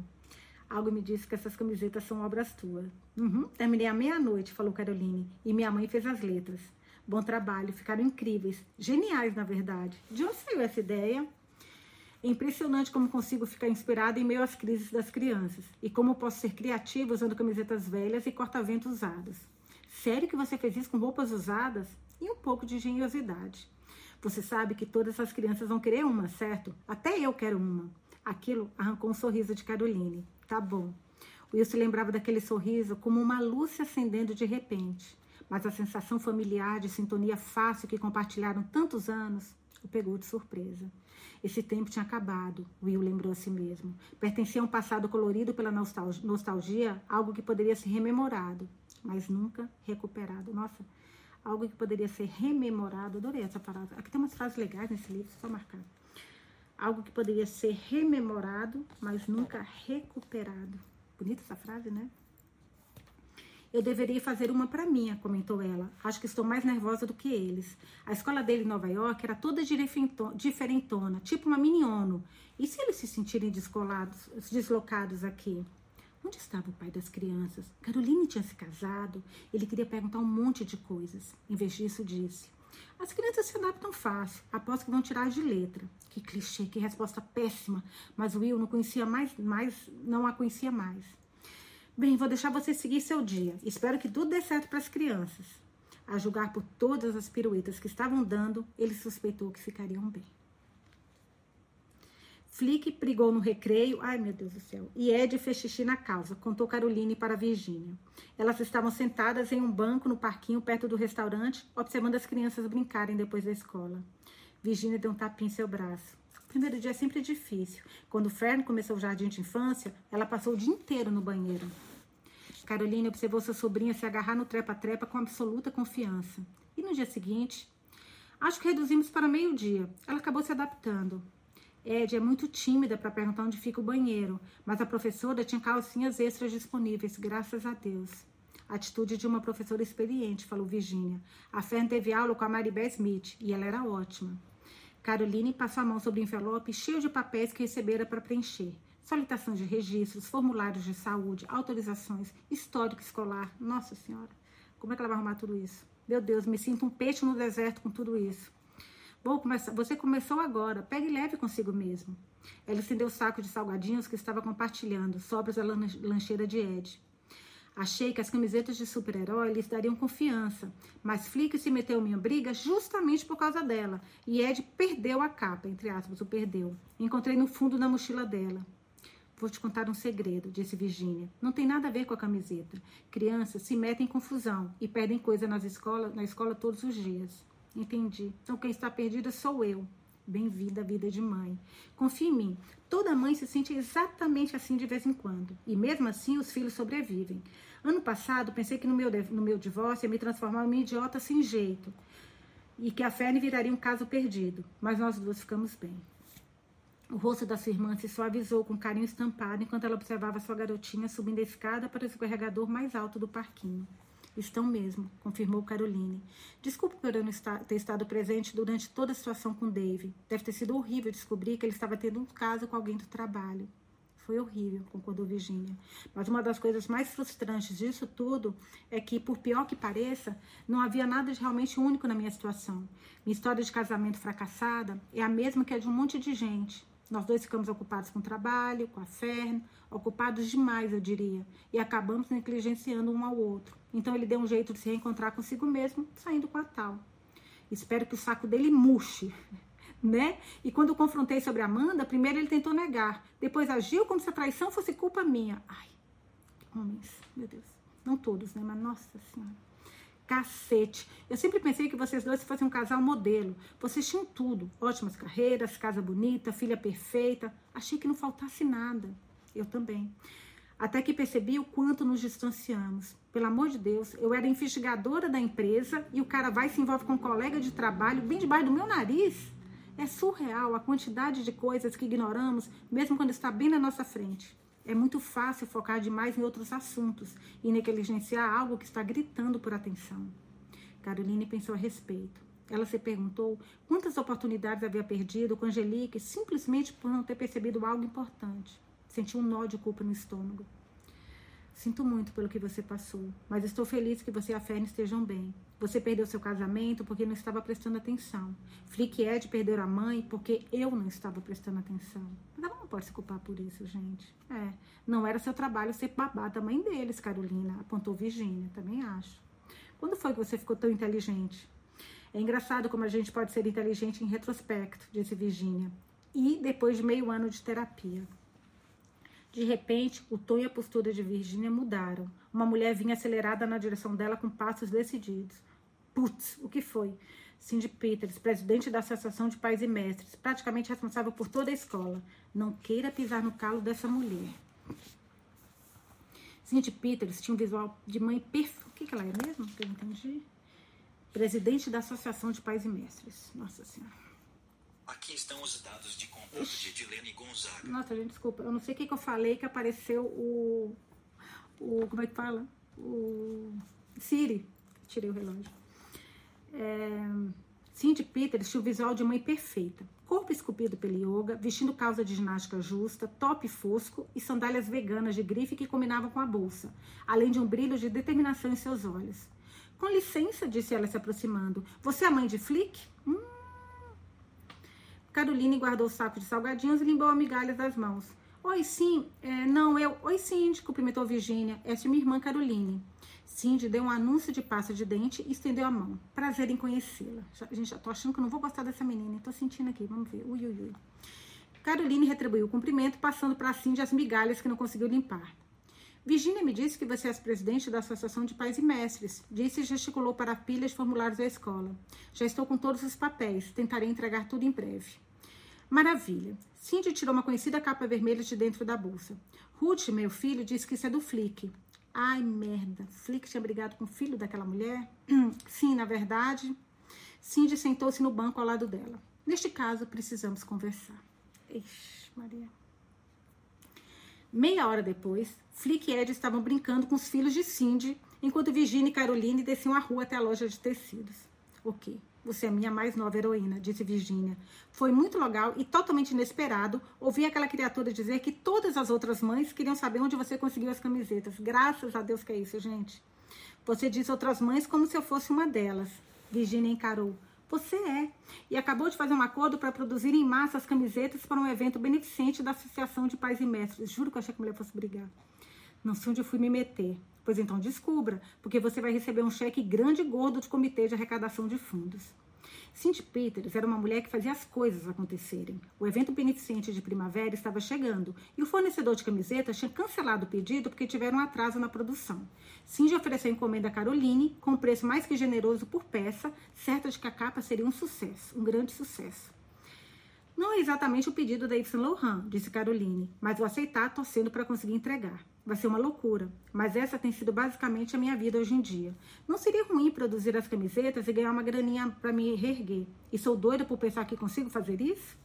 Algo me disse que essas camisetas são obras tuas. Uhum, terminei à meia-noite, falou Caroline, e minha mãe fez as letras. Bom trabalho, ficaram incríveis, geniais na verdade. De onde saiu essa ideia? É impressionante como consigo ficar inspirada em meio às crises das crianças e como posso ser criativa usando camisetas velhas e corta-vento usados. Sério que você fez isso com roupas usadas? E um pouco de engenhosidade. Você sabe que todas as crianças vão querer uma, certo? Até eu quero uma. Aquilo arrancou um sorriso de Caroline. Tá bom. Will se lembrava daquele sorriso como uma luz se acendendo de repente mas a sensação familiar de sintonia fácil que compartilharam tantos anos o pegou de surpresa. Esse tempo tinha acabado, Will lembrou a si mesmo. Pertencia a um passado colorido pela nostalgia, algo que poderia ser rememorado, mas nunca recuperado. Nossa, algo que poderia ser rememorado. Adorei essa palavra. Aqui tem umas frases legais nesse livro, só marcar. Algo que poderia ser rememorado, mas nunca recuperado. Bonita essa frase, né? Eu deveria fazer uma para mim, comentou ela. Acho que estou mais nervosa do que eles. A escola dele em Nova York era toda diferentona, tipo uma mini ONU. E se eles se sentirem descolados, deslocados aqui? Onde estava o pai das crianças? Caroline tinha se casado. Ele queria perguntar um monte de coisas. Em vez disso, disse: As crianças se adaptam fácil. Aposto que vão tirar de letra. Que clichê, que resposta péssima. Mas Will não conhecia mais, mais não a conhecia mais. Bem, vou deixar você seguir seu dia. Espero que tudo dê certo para as crianças. A julgar por todas as piruetas que estavam dando, ele suspeitou que ficariam bem. Flick brigou no recreio, ai meu Deus do céu, e Ed fez xixi na calça, contou Caroline para Virginia. Elas estavam sentadas em um banco no parquinho perto do restaurante, observando as crianças brincarem depois da escola. Virginia deu um tapinha em seu braço. Primeiro dia é sempre difícil. Quando Fern começou o jardim de infância, ela passou o dia inteiro no banheiro. Caroline observou sua sobrinha se agarrar no trepa-trepa com absoluta confiança. E no dia seguinte? Acho que reduzimos para meio-dia. Ela acabou se adaptando. Ed é muito tímida para perguntar onde fica o banheiro, mas a professora tinha calcinhas extras disponíveis, graças a Deus. Atitude de uma professora experiente, falou Virginia. A Fern teve aula com a Maribel Smith e ela era ótima. Caroline passou a mão sobre o envelope cheio de papéis que recebera para preencher solicitação de registros, formulários de saúde, autorizações, histórico escolar. Nossa Senhora, como é que ela vai arrumar tudo isso? Meu Deus, me sinto um peixe no deserto com tudo isso. Vou começar, você começou agora, pegue leve consigo mesmo. Ela estendeu o saco de salgadinhos que estava compartilhando, sobras da lancheira de Ed. Achei que as camisetas de super-herói lhes dariam confiança, mas Flick se meteu em minha briga justamente por causa dela, e Ed perdeu a capa, entre aspas, o perdeu. Encontrei no fundo da mochila dela. Vou te contar um segredo, disse Virginia. Não tem nada a ver com a camiseta. Crianças se metem em confusão e perdem coisa nas escola, na escola todos os dias. Entendi. Então quem está perdida sou eu. Bem-vinda à vida de mãe. Confie em mim. Toda mãe se sente exatamente assim de vez em quando. E mesmo assim, os filhos sobrevivem. Ano passado, pensei que no meu, no meu divórcio ia me transformar em uma idiota sem jeito. E que a Ferne viraria um caso perdido. Mas nós duas ficamos bem. O rosto da sua irmã se suavizou com carinho estampado enquanto ela observava sua garotinha subindo a escada para o escorregador mais alto do parquinho. Estão mesmo, confirmou Caroline. Desculpe por eu não ter estado presente durante toda a situação com Dave. Deve ter sido horrível descobrir que ele estava tendo um caso com alguém do trabalho. Foi horrível, concordou Virginia. Mas uma das coisas mais frustrantes disso tudo é que, por pior que pareça, não havia nada de realmente único na minha situação. Minha história de casamento fracassada é a mesma que a de um monte de gente. Nós dois ficamos ocupados com o trabalho, com a Fern, ocupados demais, eu diria, e acabamos negligenciando um ao outro. Então ele deu um jeito de se reencontrar consigo mesmo, saindo com a tal. Espero que o saco dele murche, né? E quando eu confrontei sobre a Amanda, primeiro ele tentou negar, depois agiu como se a traição fosse culpa minha. Ai, homens, meu Deus. Não todos, né? Mas nossa senhora. Cacete. Eu sempre pensei que vocês dois fossem um casal modelo. Vocês tinham tudo: ótimas carreiras, casa bonita, filha perfeita. Achei que não faltasse nada. Eu também. Até que percebi o quanto nos distanciamos. Pelo amor de Deus, eu era investigadora da empresa e o cara vai e se envolve com um colega de trabalho bem debaixo do meu nariz. É surreal a quantidade de coisas que ignoramos, mesmo quando está bem na nossa frente. É muito fácil focar demais em outros assuntos e negligenciar algo que está gritando por atenção. Caroline pensou a respeito. Ela se perguntou quantas oportunidades havia perdido com Angelique simplesmente por não ter percebido algo importante. Sentiu um nó de culpa no estômago. Sinto muito pelo que você passou, mas estou feliz que você e a Fern estejam bem. Você perdeu seu casamento porque não estava prestando atenção. Flick Ed perderam a mãe porque eu não estava prestando atenção. Mas ela não pode se culpar por isso, gente. É, não era seu trabalho ser babá da mãe deles, Carolina, apontou Virginia. Também acho. Quando foi que você ficou tão inteligente? É engraçado como a gente pode ser inteligente em retrospecto, disse Virginia. E depois de meio ano de terapia. De repente, o tom e a postura de Virginia mudaram. Uma mulher vinha acelerada na direção dela com passos decididos. Putz, o que foi? Cindy Peters, presidente da Associação de Pais e Mestres, praticamente responsável por toda a escola. Não queira pisar no calo dessa mulher. Cindy Peters tinha um visual de mãe perfeita. O que, que ela é mesmo? Que eu entendi. Presidente da Associação de Pais e Mestres. Nossa Senhora. Aqui estão os dados de contato de Edilene Gonzaga. Nossa, gente, desculpa. Eu não sei o que, eu falei que apareceu o. O. Como é que fala? O. Siri. Tirei o relógio. É, Cindy Peters tinha o visual de mãe perfeita. Corpo esculpido pelo yoga, vestindo calça de ginástica justa, top fosco e sandálias veganas de grife que combinavam com a bolsa, além de um brilho de determinação em seus olhos. Com licença, disse ela se aproximando. Você é a mãe de Flick? Hum, Caroline guardou o saco de salgadinhos e limpou a migalha das mãos. Oi, sim. É, não, eu. Oi, Cindy, cumprimentou Virginia. Essa é minha irmã Caroline. Cindy deu um anúncio de pasta de dente e estendeu a mão. Prazer em conhecê-la. Gente, já tô achando que eu não vou gostar dessa menina. Tô sentindo aqui, vamos ver. Ui, ui, ui. Caroline retribuiu o cumprimento, passando para Cindy as migalhas que não conseguiu limpar. Virginia me disse que você é presidente da Associação de Pais e Mestres. Disse e gesticulou para a pilha de formulários da escola. Já estou com todos os papéis. Tentarei entregar tudo em breve. Maravilha. Cindy tirou uma conhecida capa vermelha de dentro da bolsa. Ruth, meu filho, disse que isso é do Flick. Ai, merda. Flick tinha brigado com o filho daquela mulher? Sim, na verdade. Cindy sentou-se no banco ao lado dela. Neste caso, precisamos conversar. Ixi, Maria. Meia hora depois, Flick e Ed estavam brincando com os filhos de Cindy, enquanto Virginia e Caroline desciam a rua até a loja de tecidos. Ok, você é minha mais nova heroína, disse Virginia. Foi muito legal e totalmente inesperado ouvir aquela criatura dizer que todas as outras mães queriam saber onde você conseguiu as camisetas. Graças a Deus que é isso, gente. Você diz outras mães como se eu fosse uma delas. Virginia encarou. Você é. E acabou de fazer um acordo para produzir em massa as camisetas para um evento beneficente da Associação de Pais e Mestres. Juro que eu achei que a mulher fosse brigar. Não sei onde eu fui me meter. Pois então descubra, porque você vai receber um cheque grande e gordo de comitê de arrecadação de fundos. Cindy Peters era uma mulher que fazia as coisas acontecerem. O evento beneficente de primavera estava chegando e o fornecedor de camisetas tinha cancelado o pedido porque tiveram um atraso na produção. Cindy ofereceu encomenda a Caroline com um preço mais que generoso por peça, certa de que a capa seria um sucesso, um grande sucesso. Não é exatamente o pedido da Yves Laurent, disse Caroline, mas vou aceitar torcendo para conseguir entregar. Vai ser uma loucura, mas essa tem sido basicamente a minha vida hoje em dia. Não seria ruim produzir as camisetas e ganhar uma graninha para me reerguer. E sou doida por pensar que consigo fazer isso?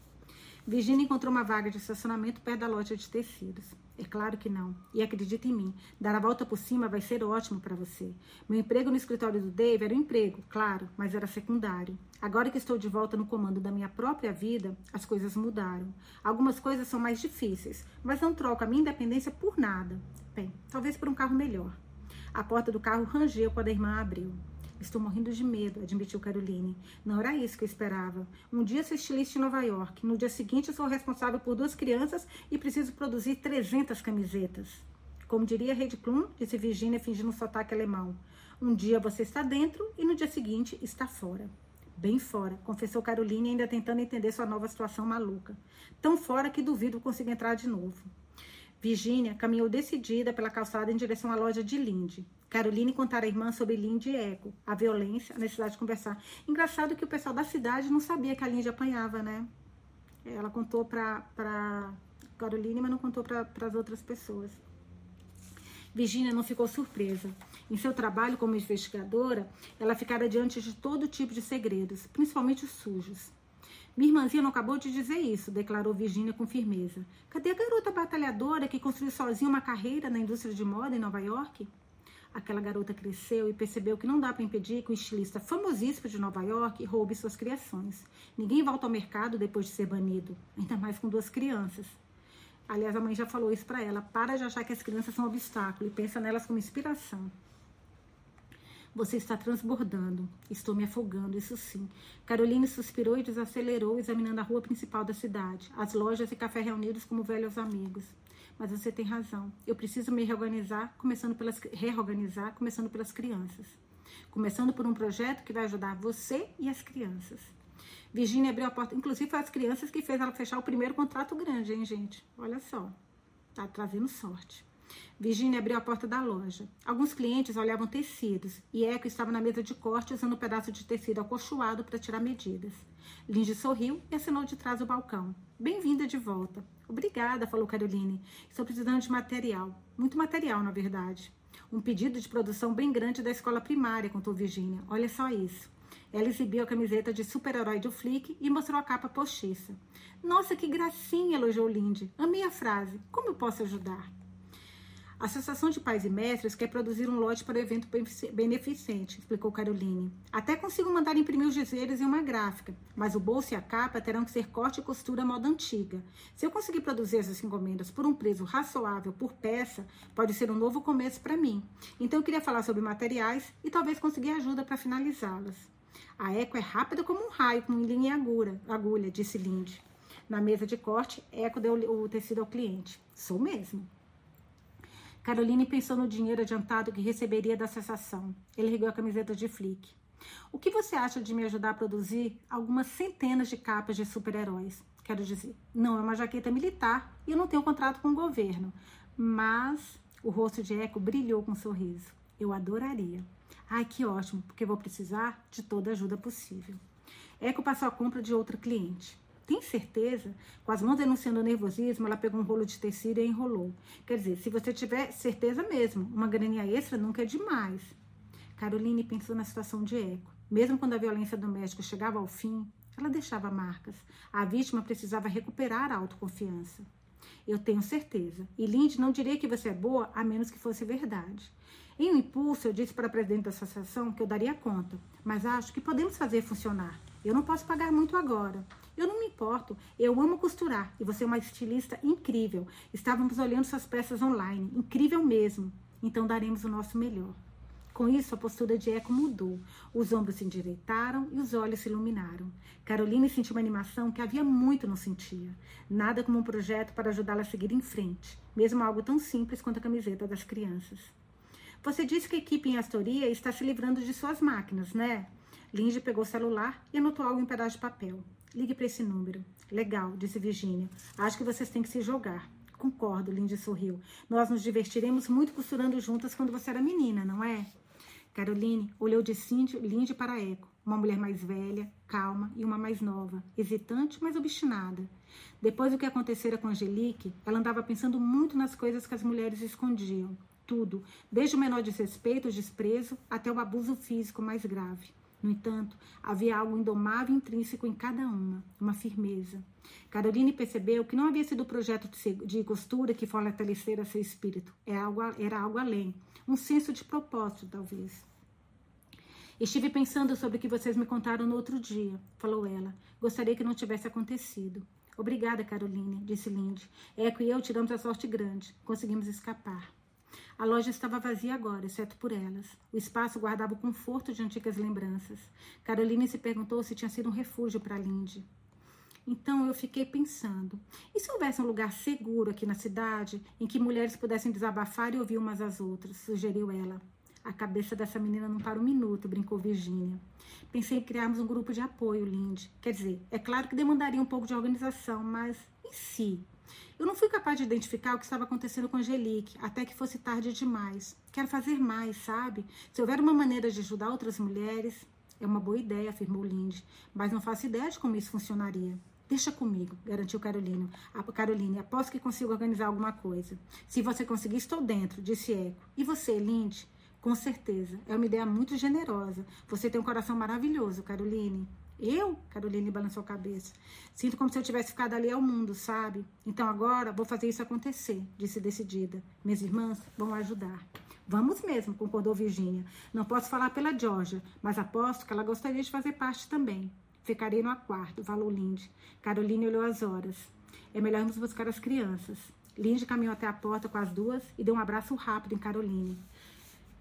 Virginia encontrou uma vaga de estacionamento perto da loja de tecidos. É claro que não. E acredita em mim, dar a volta por cima vai ser ótimo para você. Meu emprego no escritório do Dave era um emprego, claro, mas era secundário. Agora que estou de volta no comando da minha própria vida, as coisas mudaram. Algumas coisas são mais difíceis, mas não troco a minha independência por nada. Bem, talvez por um carro melhor. A porta do carro rangeu quando a irmã abriu. Estou morrendo de medo, admitiu Caroline. Não era isso que eu esperava. Um dia sou estilista em Nova York. No dia seguinte sou responsável por duas crianças e preciso produzir 300 camisetas. Como diria Heidi Klum, disse Virginia fingindo um sotaque alemão. Um dia você está dentro e no dia seguinte está fora. Bem fora, confessou Caroline, ainda tentando entender sua nova situação maluca. Tão fora que duvido consiga entrar de novo. Virginia caminhou decidida pela calçada em direção à loja de Lindy. Caroline contara à irmã sobre Lindy e Eco, a violência, a necessidade de conversar. Engraçado que o pessoal da cidade não sabia que a Lindy apanhava, né? Ela contou para Caroline, mas não contou para as outras pessoas. Virginia não ficou surpresa. Em seu trabalho como investigadora, ela ficara diante de todo tipo de segredos, principalmente os sujos. Minha irmãzinha não acabou de dizer isso, declarou Virginia com firmeza. Cadê a garota batalhadora que construiu sozinha uma carreira na indústria de moda em Nova York? Aquela garota cresceu e percebeu que não dá para impedir que o estilista famosíssimo de Nova York roube suas criações. Ninguém volta ao mercado depois de ser banido, ainda mais com duas crianças. Aliás, a mãe já falou isso para ela. Para de achar que as crianças são um obstáculo e pensa nelas como inspiração. Você está transbordando. Estou me afogando, isso sim. Caroline suspirou e desacelerou, examinando a rua principal da cidade, as lojas e café reunidos como velhos amigos. Mas você tem razão. Eu preciso me reorganizar, começando pelas reorganizar, começando pelas crianças. Começando por um projeto que vai ajudar você e as crianças. Virginia abriu a porta, inclusive foi as crianças que fez ela fechar o primeiro contrato grande, hein, gente? Olha só. Tá trazendo sorte. Virginia abriu a porta da loja. Alguns clientes olhavam tecidos e Eco estava na mesa de corte usando um pedaço de tecido acolchoado para tirar medidas. Lindy sorriu e assinou de trás do balcão. Bem-vinda de volta. Obrigada, falou Caroline. Estou precisando de material. Muito material, na verdade. Um pedido de produção bem grande da escola primária, contou Virginia. Olha só isso. Ela exibiu a camiseta de super-herói do Flick e mostrou a capa postiça. Nossa, que gracinha, elogiou Lindy. Amei a frase. Como eu posso ajudar? A Associação de Pais e Mestres quer produzir um lote para o evento beneficente, explicou Caroline. Até consigo mandar imprimir os dizeres em uma gráfica, mas o bolso e a capa terão que ser corte e costura moda antiga. Se eu conseguir produzir essas encomendas por um preço razoável por peça, pode ser um novo começo para mim. Então eu queria falar sobre materiais e talvez conseguir ajuda para finalizá-las. A Eco é rápida como um raio com linha e agulha, agulha disse Lindy. Na mesa de corte, Eco deu o tecido ao cliente. Sou mesmo. Caroline pensou no dinheiro adiantado que receberia da cessação. Ele ergueu a camiseta de Flick. O que você acha de me ajudar a produzir algumas centenas de capas de super-heróis? Quero dizer, não é uma jaqueta militar e eu não tenho contrato com o governo. Mas o rosto de Eco brilhou com um sorriso. Eu adoraria. Ai, que ótimo, porque vou precisar de toda a ajuda possível. Eco passou a compra de outra cliente. Tem certeza? Com as mãos denunciando o nervosismo, ela pegou um rolo de tecido e enrolou. Quer dizer, se você tiver certeza mesmo, uma graninha extra nunca é demais. Caroline pensou na situação de Eco. Mesmo quando a violência doméstica chegava ao fim, ela deixava marcas. A vítima precisava recuperar a autoconfiança. Eu tenho certeza. E Lindy não diria que você é boa a menos que fosse verdade. Em um impulso, eu disse para a presidente da associação que eu daria conta, mas acho que podemos fazer funcionar. Eu não posso pagar muito agora. Eu não me importo, eu amo costurar e você é uma estilista incrível. Estávamos olhando suas peças online, incrível mesmo. Então daremos o nosso melhor. Com isso, a postura de Eco mudou. Os ombros se endireitaram e os olhos se iluminaram. Caroline sentiu uma animação que havia muito não sentia. Nada como um projeto para ajudá-la a seguir em frente, mesmo algo tão simples quanto a camiseta das crianças. Você disse que a equipe em Astoria está se livrando de suas máquinas, né? Lindy pegou o celular e anotou algo em um pedaço de papel. Ligue para esse número. Legal, disse Virginia. Acho que vocês têm que se jogar. Concordo, Lindy sorriu. Nós nos divertiremos muito costurando juntas quando você era menina, não é? Caroline olhou de Lindy para Eco. Uma mulher mais velha, calma e uma mais nova, hesitante, mas obstinada. Depois do que acontecera com Angelique, ela andava pensando muito nas coisas que as mulheres escondiam. Tudo, desde o menor desrespeito, desprezo, até o abuso físico mais grave. No entanto, havia algo indomável e intrínseco em cada uma, uma firmeza. Caroline percebeu que não havia sido o projeto de costura que fortalecera seu espírito, era algo, era algo além, um senso de propósito, talvez. Estive pensando sobre o que vocês me contaram no outro dia, falou ela. Gostaria que não tivesse acontecido. Obrigada, Caroline, disse Lindy. Eco e eu tiramos a sorte grande. Conseguimos escapar. A loja estava vazia agora, exceto por elas. O espaço guardava o conforto de antigas lembranças. Caroline se perguntou se tinha sido um refúgio para Lindy. Então eu fiquei pensando: e se houvesse um lugar seguro aqui na cidade em que mulheres pudessem desabafar e ouvir umas às outras? sugeriu ela. A cabeça dessa menina não para um minuto, brincou Virginia. Pensei em criarmos um grupo de apoio, Lindy. Quer dizer, é claro que demandaria um pouco de organização, mas em si. Eu não fui capaz de identificar o que estava acontecendo com Angelique, até que fosse tarde demais. Quero fazer mais, sabe? Se houver uma maneira de ajudar outras mulheres. É uma boa ideia, afirmou Lindy, mas não faço ideia de como isso funcionaria. Deixa comigo, garantiu Carolina. A Caroline, aposto que consigo organizar alguma coisa. Se você conseguir, estou dentro, disse Eco. E você, Lindy? Com certeza. É uma ideia muito generosa. Você tem um coração maravilhoso, Caroline. Eu? Caroline balançou a cabeça. Sinto como se eu tivesse ficado ali ao mundo, sabe? Então agora vou fazer isso acontecer, disse decidida. Minhas irmãs vão ajudar. Vamos mesmo, concordou Virginia. Não posso falar pela Georgia, mas aposto que ela gostaria de fazer parte também. Ficarei no quarto, falou Lindy. Caroline olhou as horas. É melhor irmos buscar as crianças. Lindy caminhou até a porta com as duas e deu um abraço rápido em Caroline.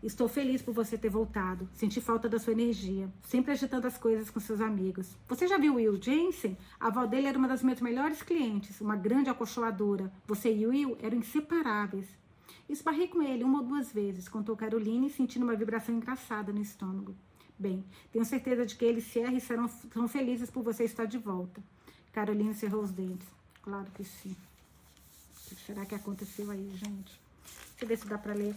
Estou feliz por você ter voltado. Senti falta da sua energia, sempre agitando as coisas com seus amigos. Você já viu Will Jensen? A avó dele era uma das minhas melhores clientes, uma grande acolchoadora. Você e Will eram inseparáveis. Esbarrei com ele uma ou duas vezes, contou Caroline, sentindo uma vibração engraçada no estômago. Bem, tenho certeza de que eles se e serão, serão felizes por você estar de volta. Caroline cerrou os dentes. Claro que sim. O que será que aconteceu aí, gente? Deixa eu ver se dá para ler.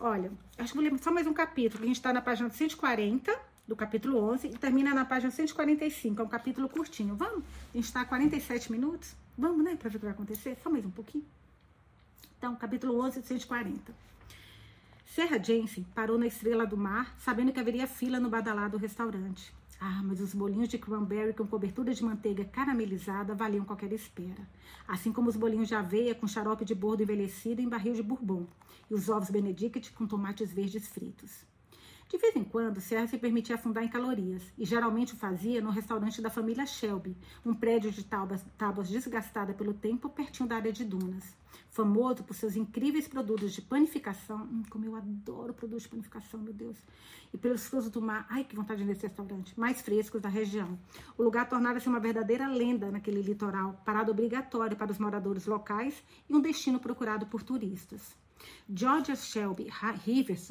Olha, acho que vou ler só mais um capítulo. A gente está na página 140 do capítulo 11 e termina na página 145. É um capítulo curtinho. Vamos? A gente está a 47 minutos? Vamos, né? Para ver o que vai acontecer? Só mais um pouquinho. Então, capítulo 11, 140. Serra Jensen parou na estrela do mar, sabendo que haveria fila no badalado restaurante. Ah, mas os bolinhos de cranberry com cobertura de manteiga caramelizada valiam qualquer espera. Assim como os bolinhos de aveia com xarope de bordo envelhecido em barril de bourbon e os ovos Benedict com tomates verdes fritos. De vez em quando, Serra se permitia afundar em calorias, e geralmente o fazia no restaurante da família Shelby, um prédio de tábuas, tábuas desgastada pelo tempo pertinho da área de dunas. Famoso por seus incríveis produtos de panificação, hum, como eu adoro produtos de panificação, meu Deus, e pelos frutos do mar, ai que vontade nesse restaurante, mais frescos da região. O lugar tornara-se uma verdadeira lenda naquele litoral, parada obrigatória para os moradores locais e um destino procurado por turistas. Georgia Shelby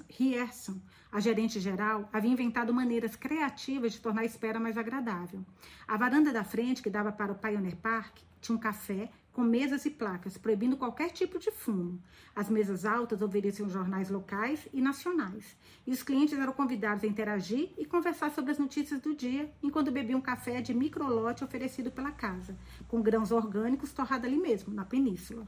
Rierson, a gerente geral, havia inventado maneiras criativas de tornar a espera mais agradável. A varanda da frente, que dava para o Pioneer Park, tinha um café com mesas e placas, proibindo qualquer tipo de fumo. As mesas altas ofereciam jornais locais e nacionais, e os clientes eram convidados a interagir e conversar sobre as notícias do dia, enquanto bebiam um café de microlote oferecido pela casa, com grãos orgânicos torrado ali mesmo, na península.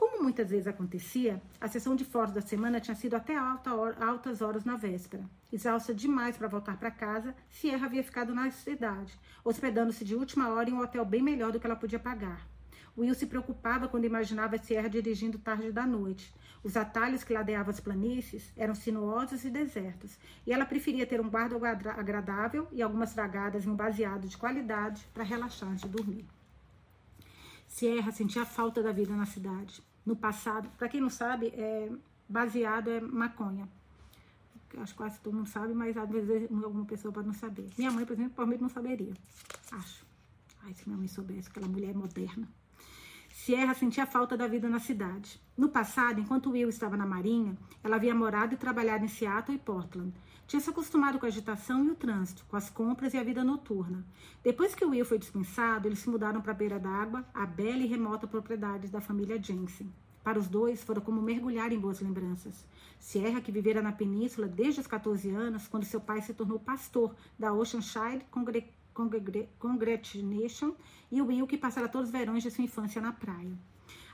Como muitas vezes acontecia, a sessão de fotos da semana tinha sido até alta altas horas na véspera. Exausta demais para voltar para casa, Sierra havia ficado na cidade, hospedando-se de última hora em um hotel bem melhor do que ela podia pagar. Will se preocupava quando imaginava Sierra dirigindo tarde da noite. Os atalhos que ladeavam as planícies eram sinuosos e desertos, e ela preferia ter um guarda agradável e algumas tragadas em um baseado de qualidade para relaxar antes de dormir. Sierra sentia falta da vida na cidade no passado. Para quem não sabe, é, baseado é maconha. Acho que quase todo mundo sabe, mas às vezes alguma pessoa pode não saber. Minha mãe, por exemplo, provavelmente não saberia. Acho. Ai, se minha mãe soubesse, aquela mulher moderna. Sierra sentia falta da vida na cidade. No passado, enquanto Will estava na Marinha, ela havia morado e trabalhado em Seattle e Portland. Tinha se acostumado com a agitação e o trânsito, com as compras e a vida noturna. Depois que Will foi dispensado, eles se mudaram para a beira d'água, a bela e remota propriedade da família Jensen. Para os dois, foram como mergulhar em boas lembranças. Sierra, que vivera na península desde os 14 anos, quando seu pai se tornou pastor da Oceanshire Congre Congratulation, e Will, que passara todos os verões de sua infância na praia.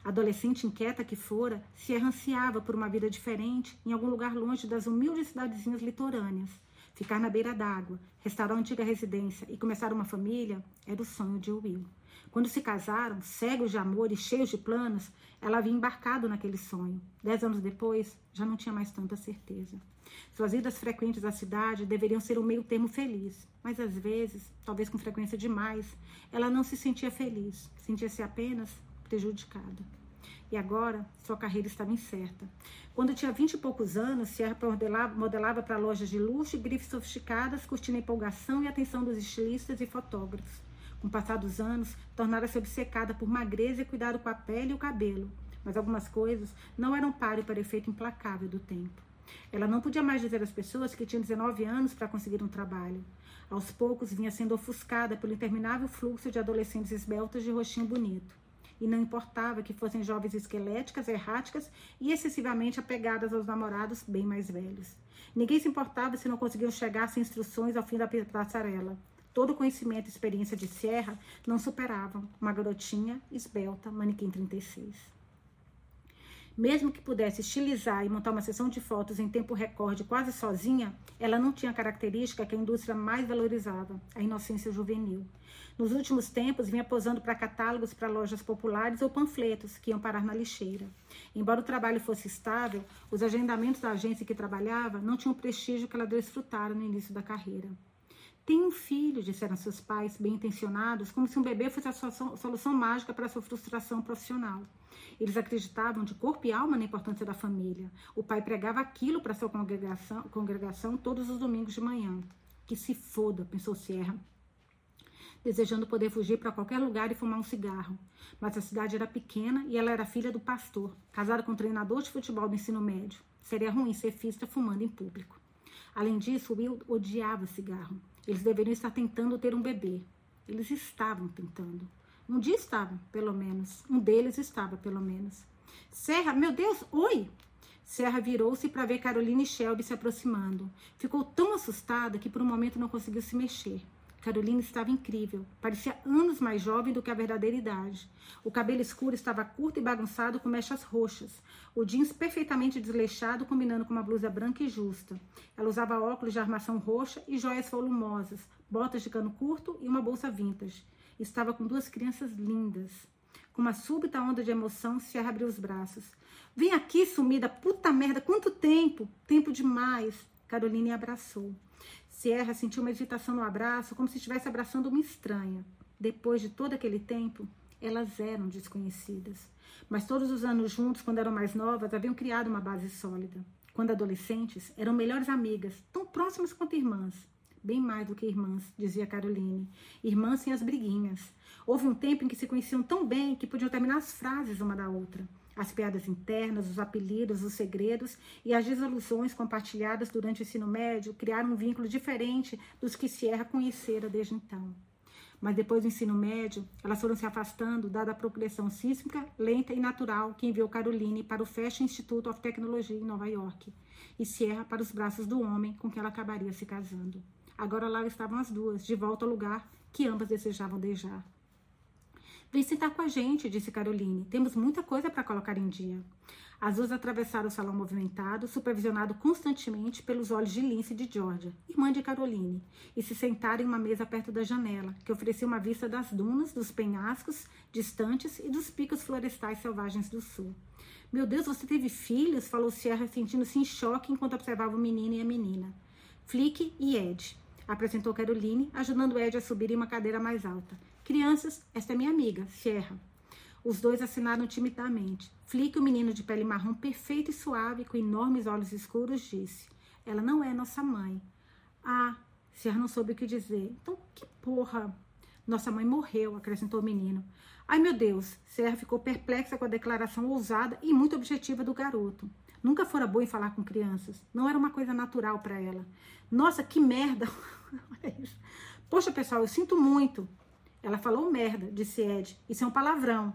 Adolescente inquieta que fora, se ansiava por uma vida diferente em algum lugar longe das humildes cidadezinhas litorâneas. Ficar na beira d'água, restaurar a antiga residência e começar uma família era o sonho de Will. Quando se casaram, cegos de amor e cheios de planos, ela havia embarcado naquele sonho. Dez anos depois, já não tinha mais tanta certeza. Suas idas frequentes à cidade deveriam ser um meio termo feliz, mas às vezes, talvez com frequência demais, ela não se sentia feliz, sentia-se apenas prejudicada. E agora, sua carreira estava incerta. Quando tinha vinte e poucos anos, Sierra modelava, para lojas de luxo e grifes sofisticadas, curtindo a empolgação e atenção dos estilistas e fotógrafos. Com o passar dos anos, tornara-se obcecada por magreza e cuidado com a pele e o cabelo. Mas algumas coisas não eram páreo para o efeito implacável do tempo. Ela não podia mais dizer às pessoas que tinha 19 anos para conseguir um trabalho. Aos poucos vinha sendo ofuscada pelo interminável fluxo de adolescentes esbeltas de rostinho bonito e não importava que fossem jovens esqueléticas, erráticas e excessivamente apegadas aos namorados bem mais velhos. Ninguém se importava se não conseguiam chegar sem instruções ao fim da passarela. Todo o conhecimento e experiência de Sierra não superavam uma garotinha esbelta, manequim 36. Mesmo que pudesse estilizar e montar uma sessão de fotos em tempo recorde quase sozinha, ela não tinha a característica que a indústria mais valorizava, a inocência juvenil. Nos últimos tempos, vinha posando para catálogos para lojas populares ou panfletos que iam parar na lixeira. Embora o trabalho fosse estável, os agendamentos da agência que trabalhava não tinham o prestígio que ela desfrutara no início da carreira. Tem um filho, disseram seus pais, bem intencionados, como se um bebê fosse a solução mágica para sua frustração profissional. Eles acreditavam de corpo e alma na importância da família. O pai pregava aquilo para sua congregação, congregação todos os domingos de manhã. Que se foda, pensou Sierra desejando poder fugir para qualquer lugar e fumar um cigarro. Mas a cidade era pequena e ela era filha do pastor, casada com um treinador de futebol do ensino médio. Seria ruim ser fista fumando em público. Além disso, Will odiava cigarro. Eles deveriam estar tentando ter um bebê. Eles estavam tentando. Um dia estavam, pelo menos. Um deles estava, pelo menos. Serra, meu Deus, oi! Serra virou-se para ver Carolina e Shelby se aproximando. Ficou tão assustada que por um momento não conseguiu se mexer. Carolina estava incrível. Parecia anos mais jovem do que a verdadeira idade. O cabelo escuro estava curto e bagunçado com mechas roxas. O jeans perfeitamente desleixado, combinando com uma blusa branca e justa. Ela usava óculos de armação roxa e joias volumosas, botas de cano curto e uma bolsa vintage. Estava com duas crianças lindas. Com uma súbita onda de emoção, Sierra abriu os braços. Vem aqui, sumida, puta merda, quanto tempo? Tempo demais. Carolina abraçou. Sierra sentiu uma hesitação no abraço, como se estivesse abraçando uma estranha. Depois de todo aquele tempo, elas eram desconhecidas. Mas todos os anos juntos, quando eram mais novas, haviam criado uma base sólida. Quando adolescentes, eram melhores amigas, tão próximas quanto irmãs. Bem mais do que irmãs, dizia Caroline. Irmãs sem as briguinhas. Houve um tempo em que se conheciam tão bem que podiam terminar as frases uma da outra. As piadas internas, os apelidos, os segredos e as desilusões compartilhadas durante o ensino médio criaram um vínculo diferente dos que Sierra conhecera desde então. Mas depois do ensino médio, elas foram se afastando, dada a progressão sísmica, lenta e natural que enviou Caroline para o Fashion Institute of Technology em Nova York e Sierra para os braços do homem com quem ela acabaria se casando. Agora lá estavam as duas, de volta ao lugar que ambas desejavam deixar. Vem sentar com a gente, disse Caroline. Temos muita coisa para colocar em dia. As duas atravessaram o salão movimentado, supervisionado constantemente pelos olhos de Lince e de Georgia, irmã de Caroline, e se sentaram em uma mesa perto da janela, que oferecia uma vista das dunas, dos penhascos distantes e dos picos florestais selvagens do sul. Meu Deus, você teve filhos? falou Sierra, sentindo-se em choque enquanto observava o menino e a menina. Flick e Ed, apresentou Caroline, ajudando Ed a subir em uma cadeira mais alta. Crianças, esta é minha amiga, Sierra. Os dois assinaram timidamente. Flick, o menino de pele marrom perfeito e suave, com enormes olhos escuros, disse: Ela não é nossa mãe. Ah, Sierra não soube o que dizer. Então, que porra? Nossa mãe morreu, acrescentou o menino. Ai, meu Deus! Sierra ficou perplexa com a declaração ousada e muito objetiva do garoto. Nunca fora boa em falar com crianças. Não era uma coisa natural para ela. Nossa, que merda! Poxa, pessoal, eu sinto muito. Ela falou merda, disse Ed. Isso é um palavrão.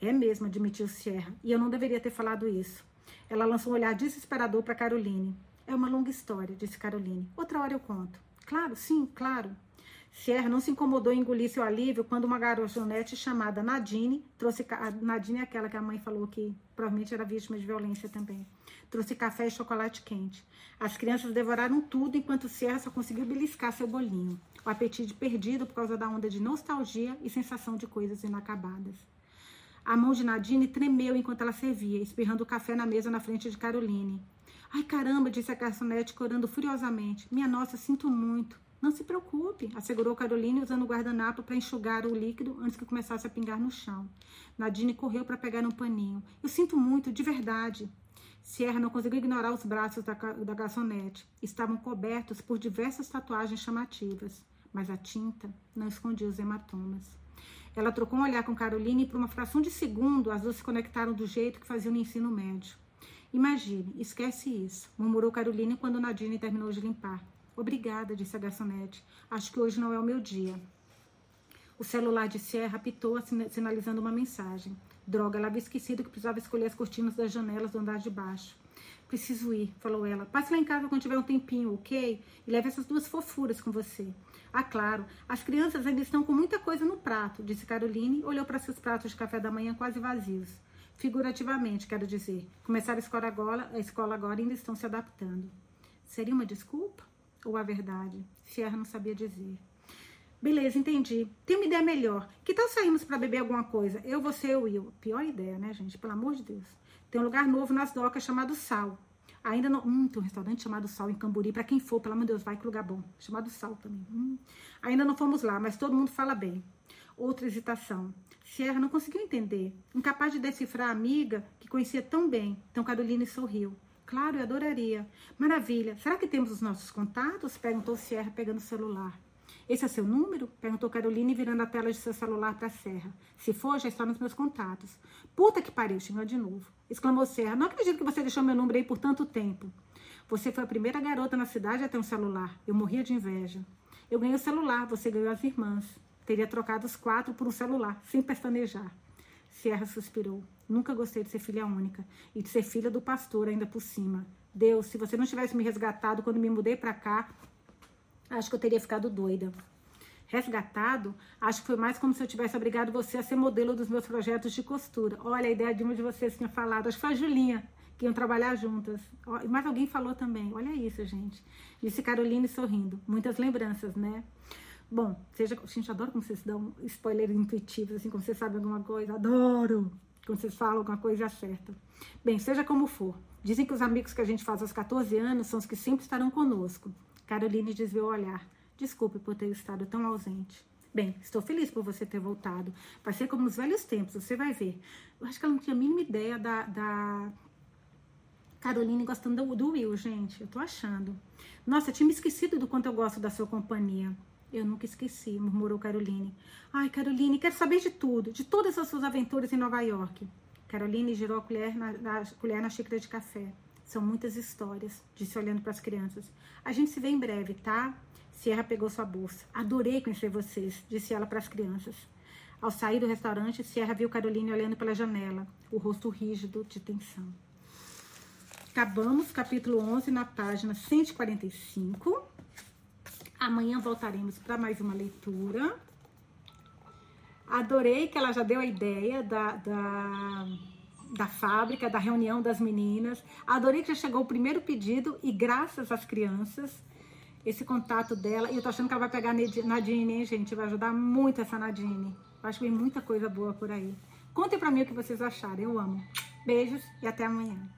É mesmo, admitiu Sierra. E eu não deveria ter falado isso. Ela lançou um olhar desesperador para Caroline. É uma longa história, disse Caroline. Outra hora eu conto. Claro, sim, claro. Sierra não se incomodou em engolir seu alívio quando uma garçonete chamada Nadine trouxe. Nadine é aquela que a mãe falou que provavelmente era vítima de violência também. Trouxe café e chocolate quente. As crianças devoraram tudo enquanto Sierra só conseguiu beliscar seu bolinho. O apetite perdido por causa da onda de nostalgia e sensação de coisas inacabadas. A mão de Nadine tremeu enquanto ela servia, espirrando o café na mesa na frente de Caroline. Ai, caramba, disse a garçonete, corando furiosamente. Minha nossa, sinto muito. Não se preocupe, assegurou Caroline usando o guardanapo para enxugar o líquido antes que começasse a pingar no chão. Nadine correu para pegar um paninho. Eu sinto muito, de verdade. Sierra não conseguiu ignorar os braços da, da garçonete. Estavam cobertos por diversas tatuagens chamativas, mas a tinta não escondia os hematomas. Ela trocou um olhar com Caroline e, por uma fração de segundo, as duas se conectaram do jeito que faziam no ensino médio. Imagine, esquece isso, murmurou Caroline quando Nadine terminou de limpar. Obrigada, disse a garçonete. Acho que hoje não é o meu dia. O celular de Sierra apitou, sinalizando uma mensagem. Droga, ela havia esquecido que precisava escolher as cortinas das janelas do andar de baixo. Preciso ir, falou ela. Passe lá em casa quando tiver um tempinho, ok? E leve essas duas fofuras com você. Ah, claro, as crianças ainda estão com muita coisa no prato, disse Caroline, olhou para seus pratos de café da manhã quase vazios. Figurativamente, quero dizer. Começaram a escola agora, a escola agora ainda estão se adaptando. Seria uma desculpa? Ou a verdade? Sierra não sabia dizer. Beleza, entendi. Tem uma ideia melhor. Que tal sairmos para beber alguma coisa? Eu, você e o Will. Pior ideia, né, gente? Pelo amor de Deus. Tem um lugar novo nas docas chamado Sal. Ainda não. Hum, tem um restaurante chamado Sal em Camburi. Para quem for, pelo amor de Deus, vai que lugar bom. Chamado Sal também. Hum. Ainda não fomos lá, mas todo mundo fala bem. Outra hesitação. Sierra não conseguiu entender. Incapaz de decifrar a amiga que conhecia tão bem. Então Caroline sorriu. Claro, eu adoraria. Maravilha. Será que temos os nossos contatos? Perguntou Sierra, pegando o celular. Esse é seu número? Perguntou Caroline, virando a tela de seu celular para Serra. Se for, já está nos meus contatos. Puta que pariu, xingou de novo. Exclamou Serra. Não acredito que você deixou meu número aí por tanto tempo. Você foi a primeira garota na cidade a ter um celular. Eu morria de inveja. Eu ganhei o celular, você ganhou as irmãs. Teria trocado os quatro por um celular, sem pestanejar. Sierra suspirou. Nunca gostei de ser filha única e de ser filha do pastor ainda por cima. Deus, se você não tivesse me resgatado quando me mudei para cá, acho que eu teria ficado doida. Resgatado? Acho que foi mais como se eu tivesse obrigado você a ser modelo dos meus projetos de costura. Olha, a ideia de uma de vocês tinha falado, acho que foi a Julinha, que iam trabalhar juntas. Mas alguém falou também. Olha isso, gente. Disse Caroline sorrindo. Muitas lembranças, né? Bom, seja. Gente, adoro como vocês dão spoiler intuitivos, assim, como vocês sabem alguma coisa. Adoro! Quando vocês falam alguma coisa acerta. Bem, seja como for. Dizem que os amigos que a gente faz aos 14 anos são os que sempre estarão conosco. Caroline desviou o olhar. Desculpe por ter estado tão ausente. Bem, estou feliz por você ter voltado. Vai ser como nos velhos tempos, você vai ver. Eu acho que ela não tinha a mínima ideia da, da Caroline gostando do, do Will, gente. Eu tô achando. Nossa, eu tinha me esquecido do quanto eu gosto da sua companhia. Eu nunca esqueci, murmurou Caroline. Ai, Caroline, quero saber de tudo, de todas as suas aventuras em Nova York. Caroline girou a colher na, na, colher na xícara de café. São muitas histórias, disse olhando para as crianças. A gente se vê em breve, tá? Sierra pegou sua bolsa. Adorei conhecer vocês, disse ela para as crianças. Ao sair do restaurante, Sierra viu Caroline olhando pela janela, o rosto rígido de tensão. Acabamos capítulo 11 na página 145. Amanhã voltaremos para mais uma leitura. Adorei que ela já deu a ideia da, da, da fábrica, da reunião das meninas. Adorei que já chegou o primeiro pedido e graças às crianças, esse contato dela. E eu tô achando que ela vai pegar Nadine, hein, gente? Vai ajudar muito essa Nadine. Eu acho que vem muita coisa boa por aí. Contem para mim o que vocês acharam. Eu amo. Beijos e até amanhã.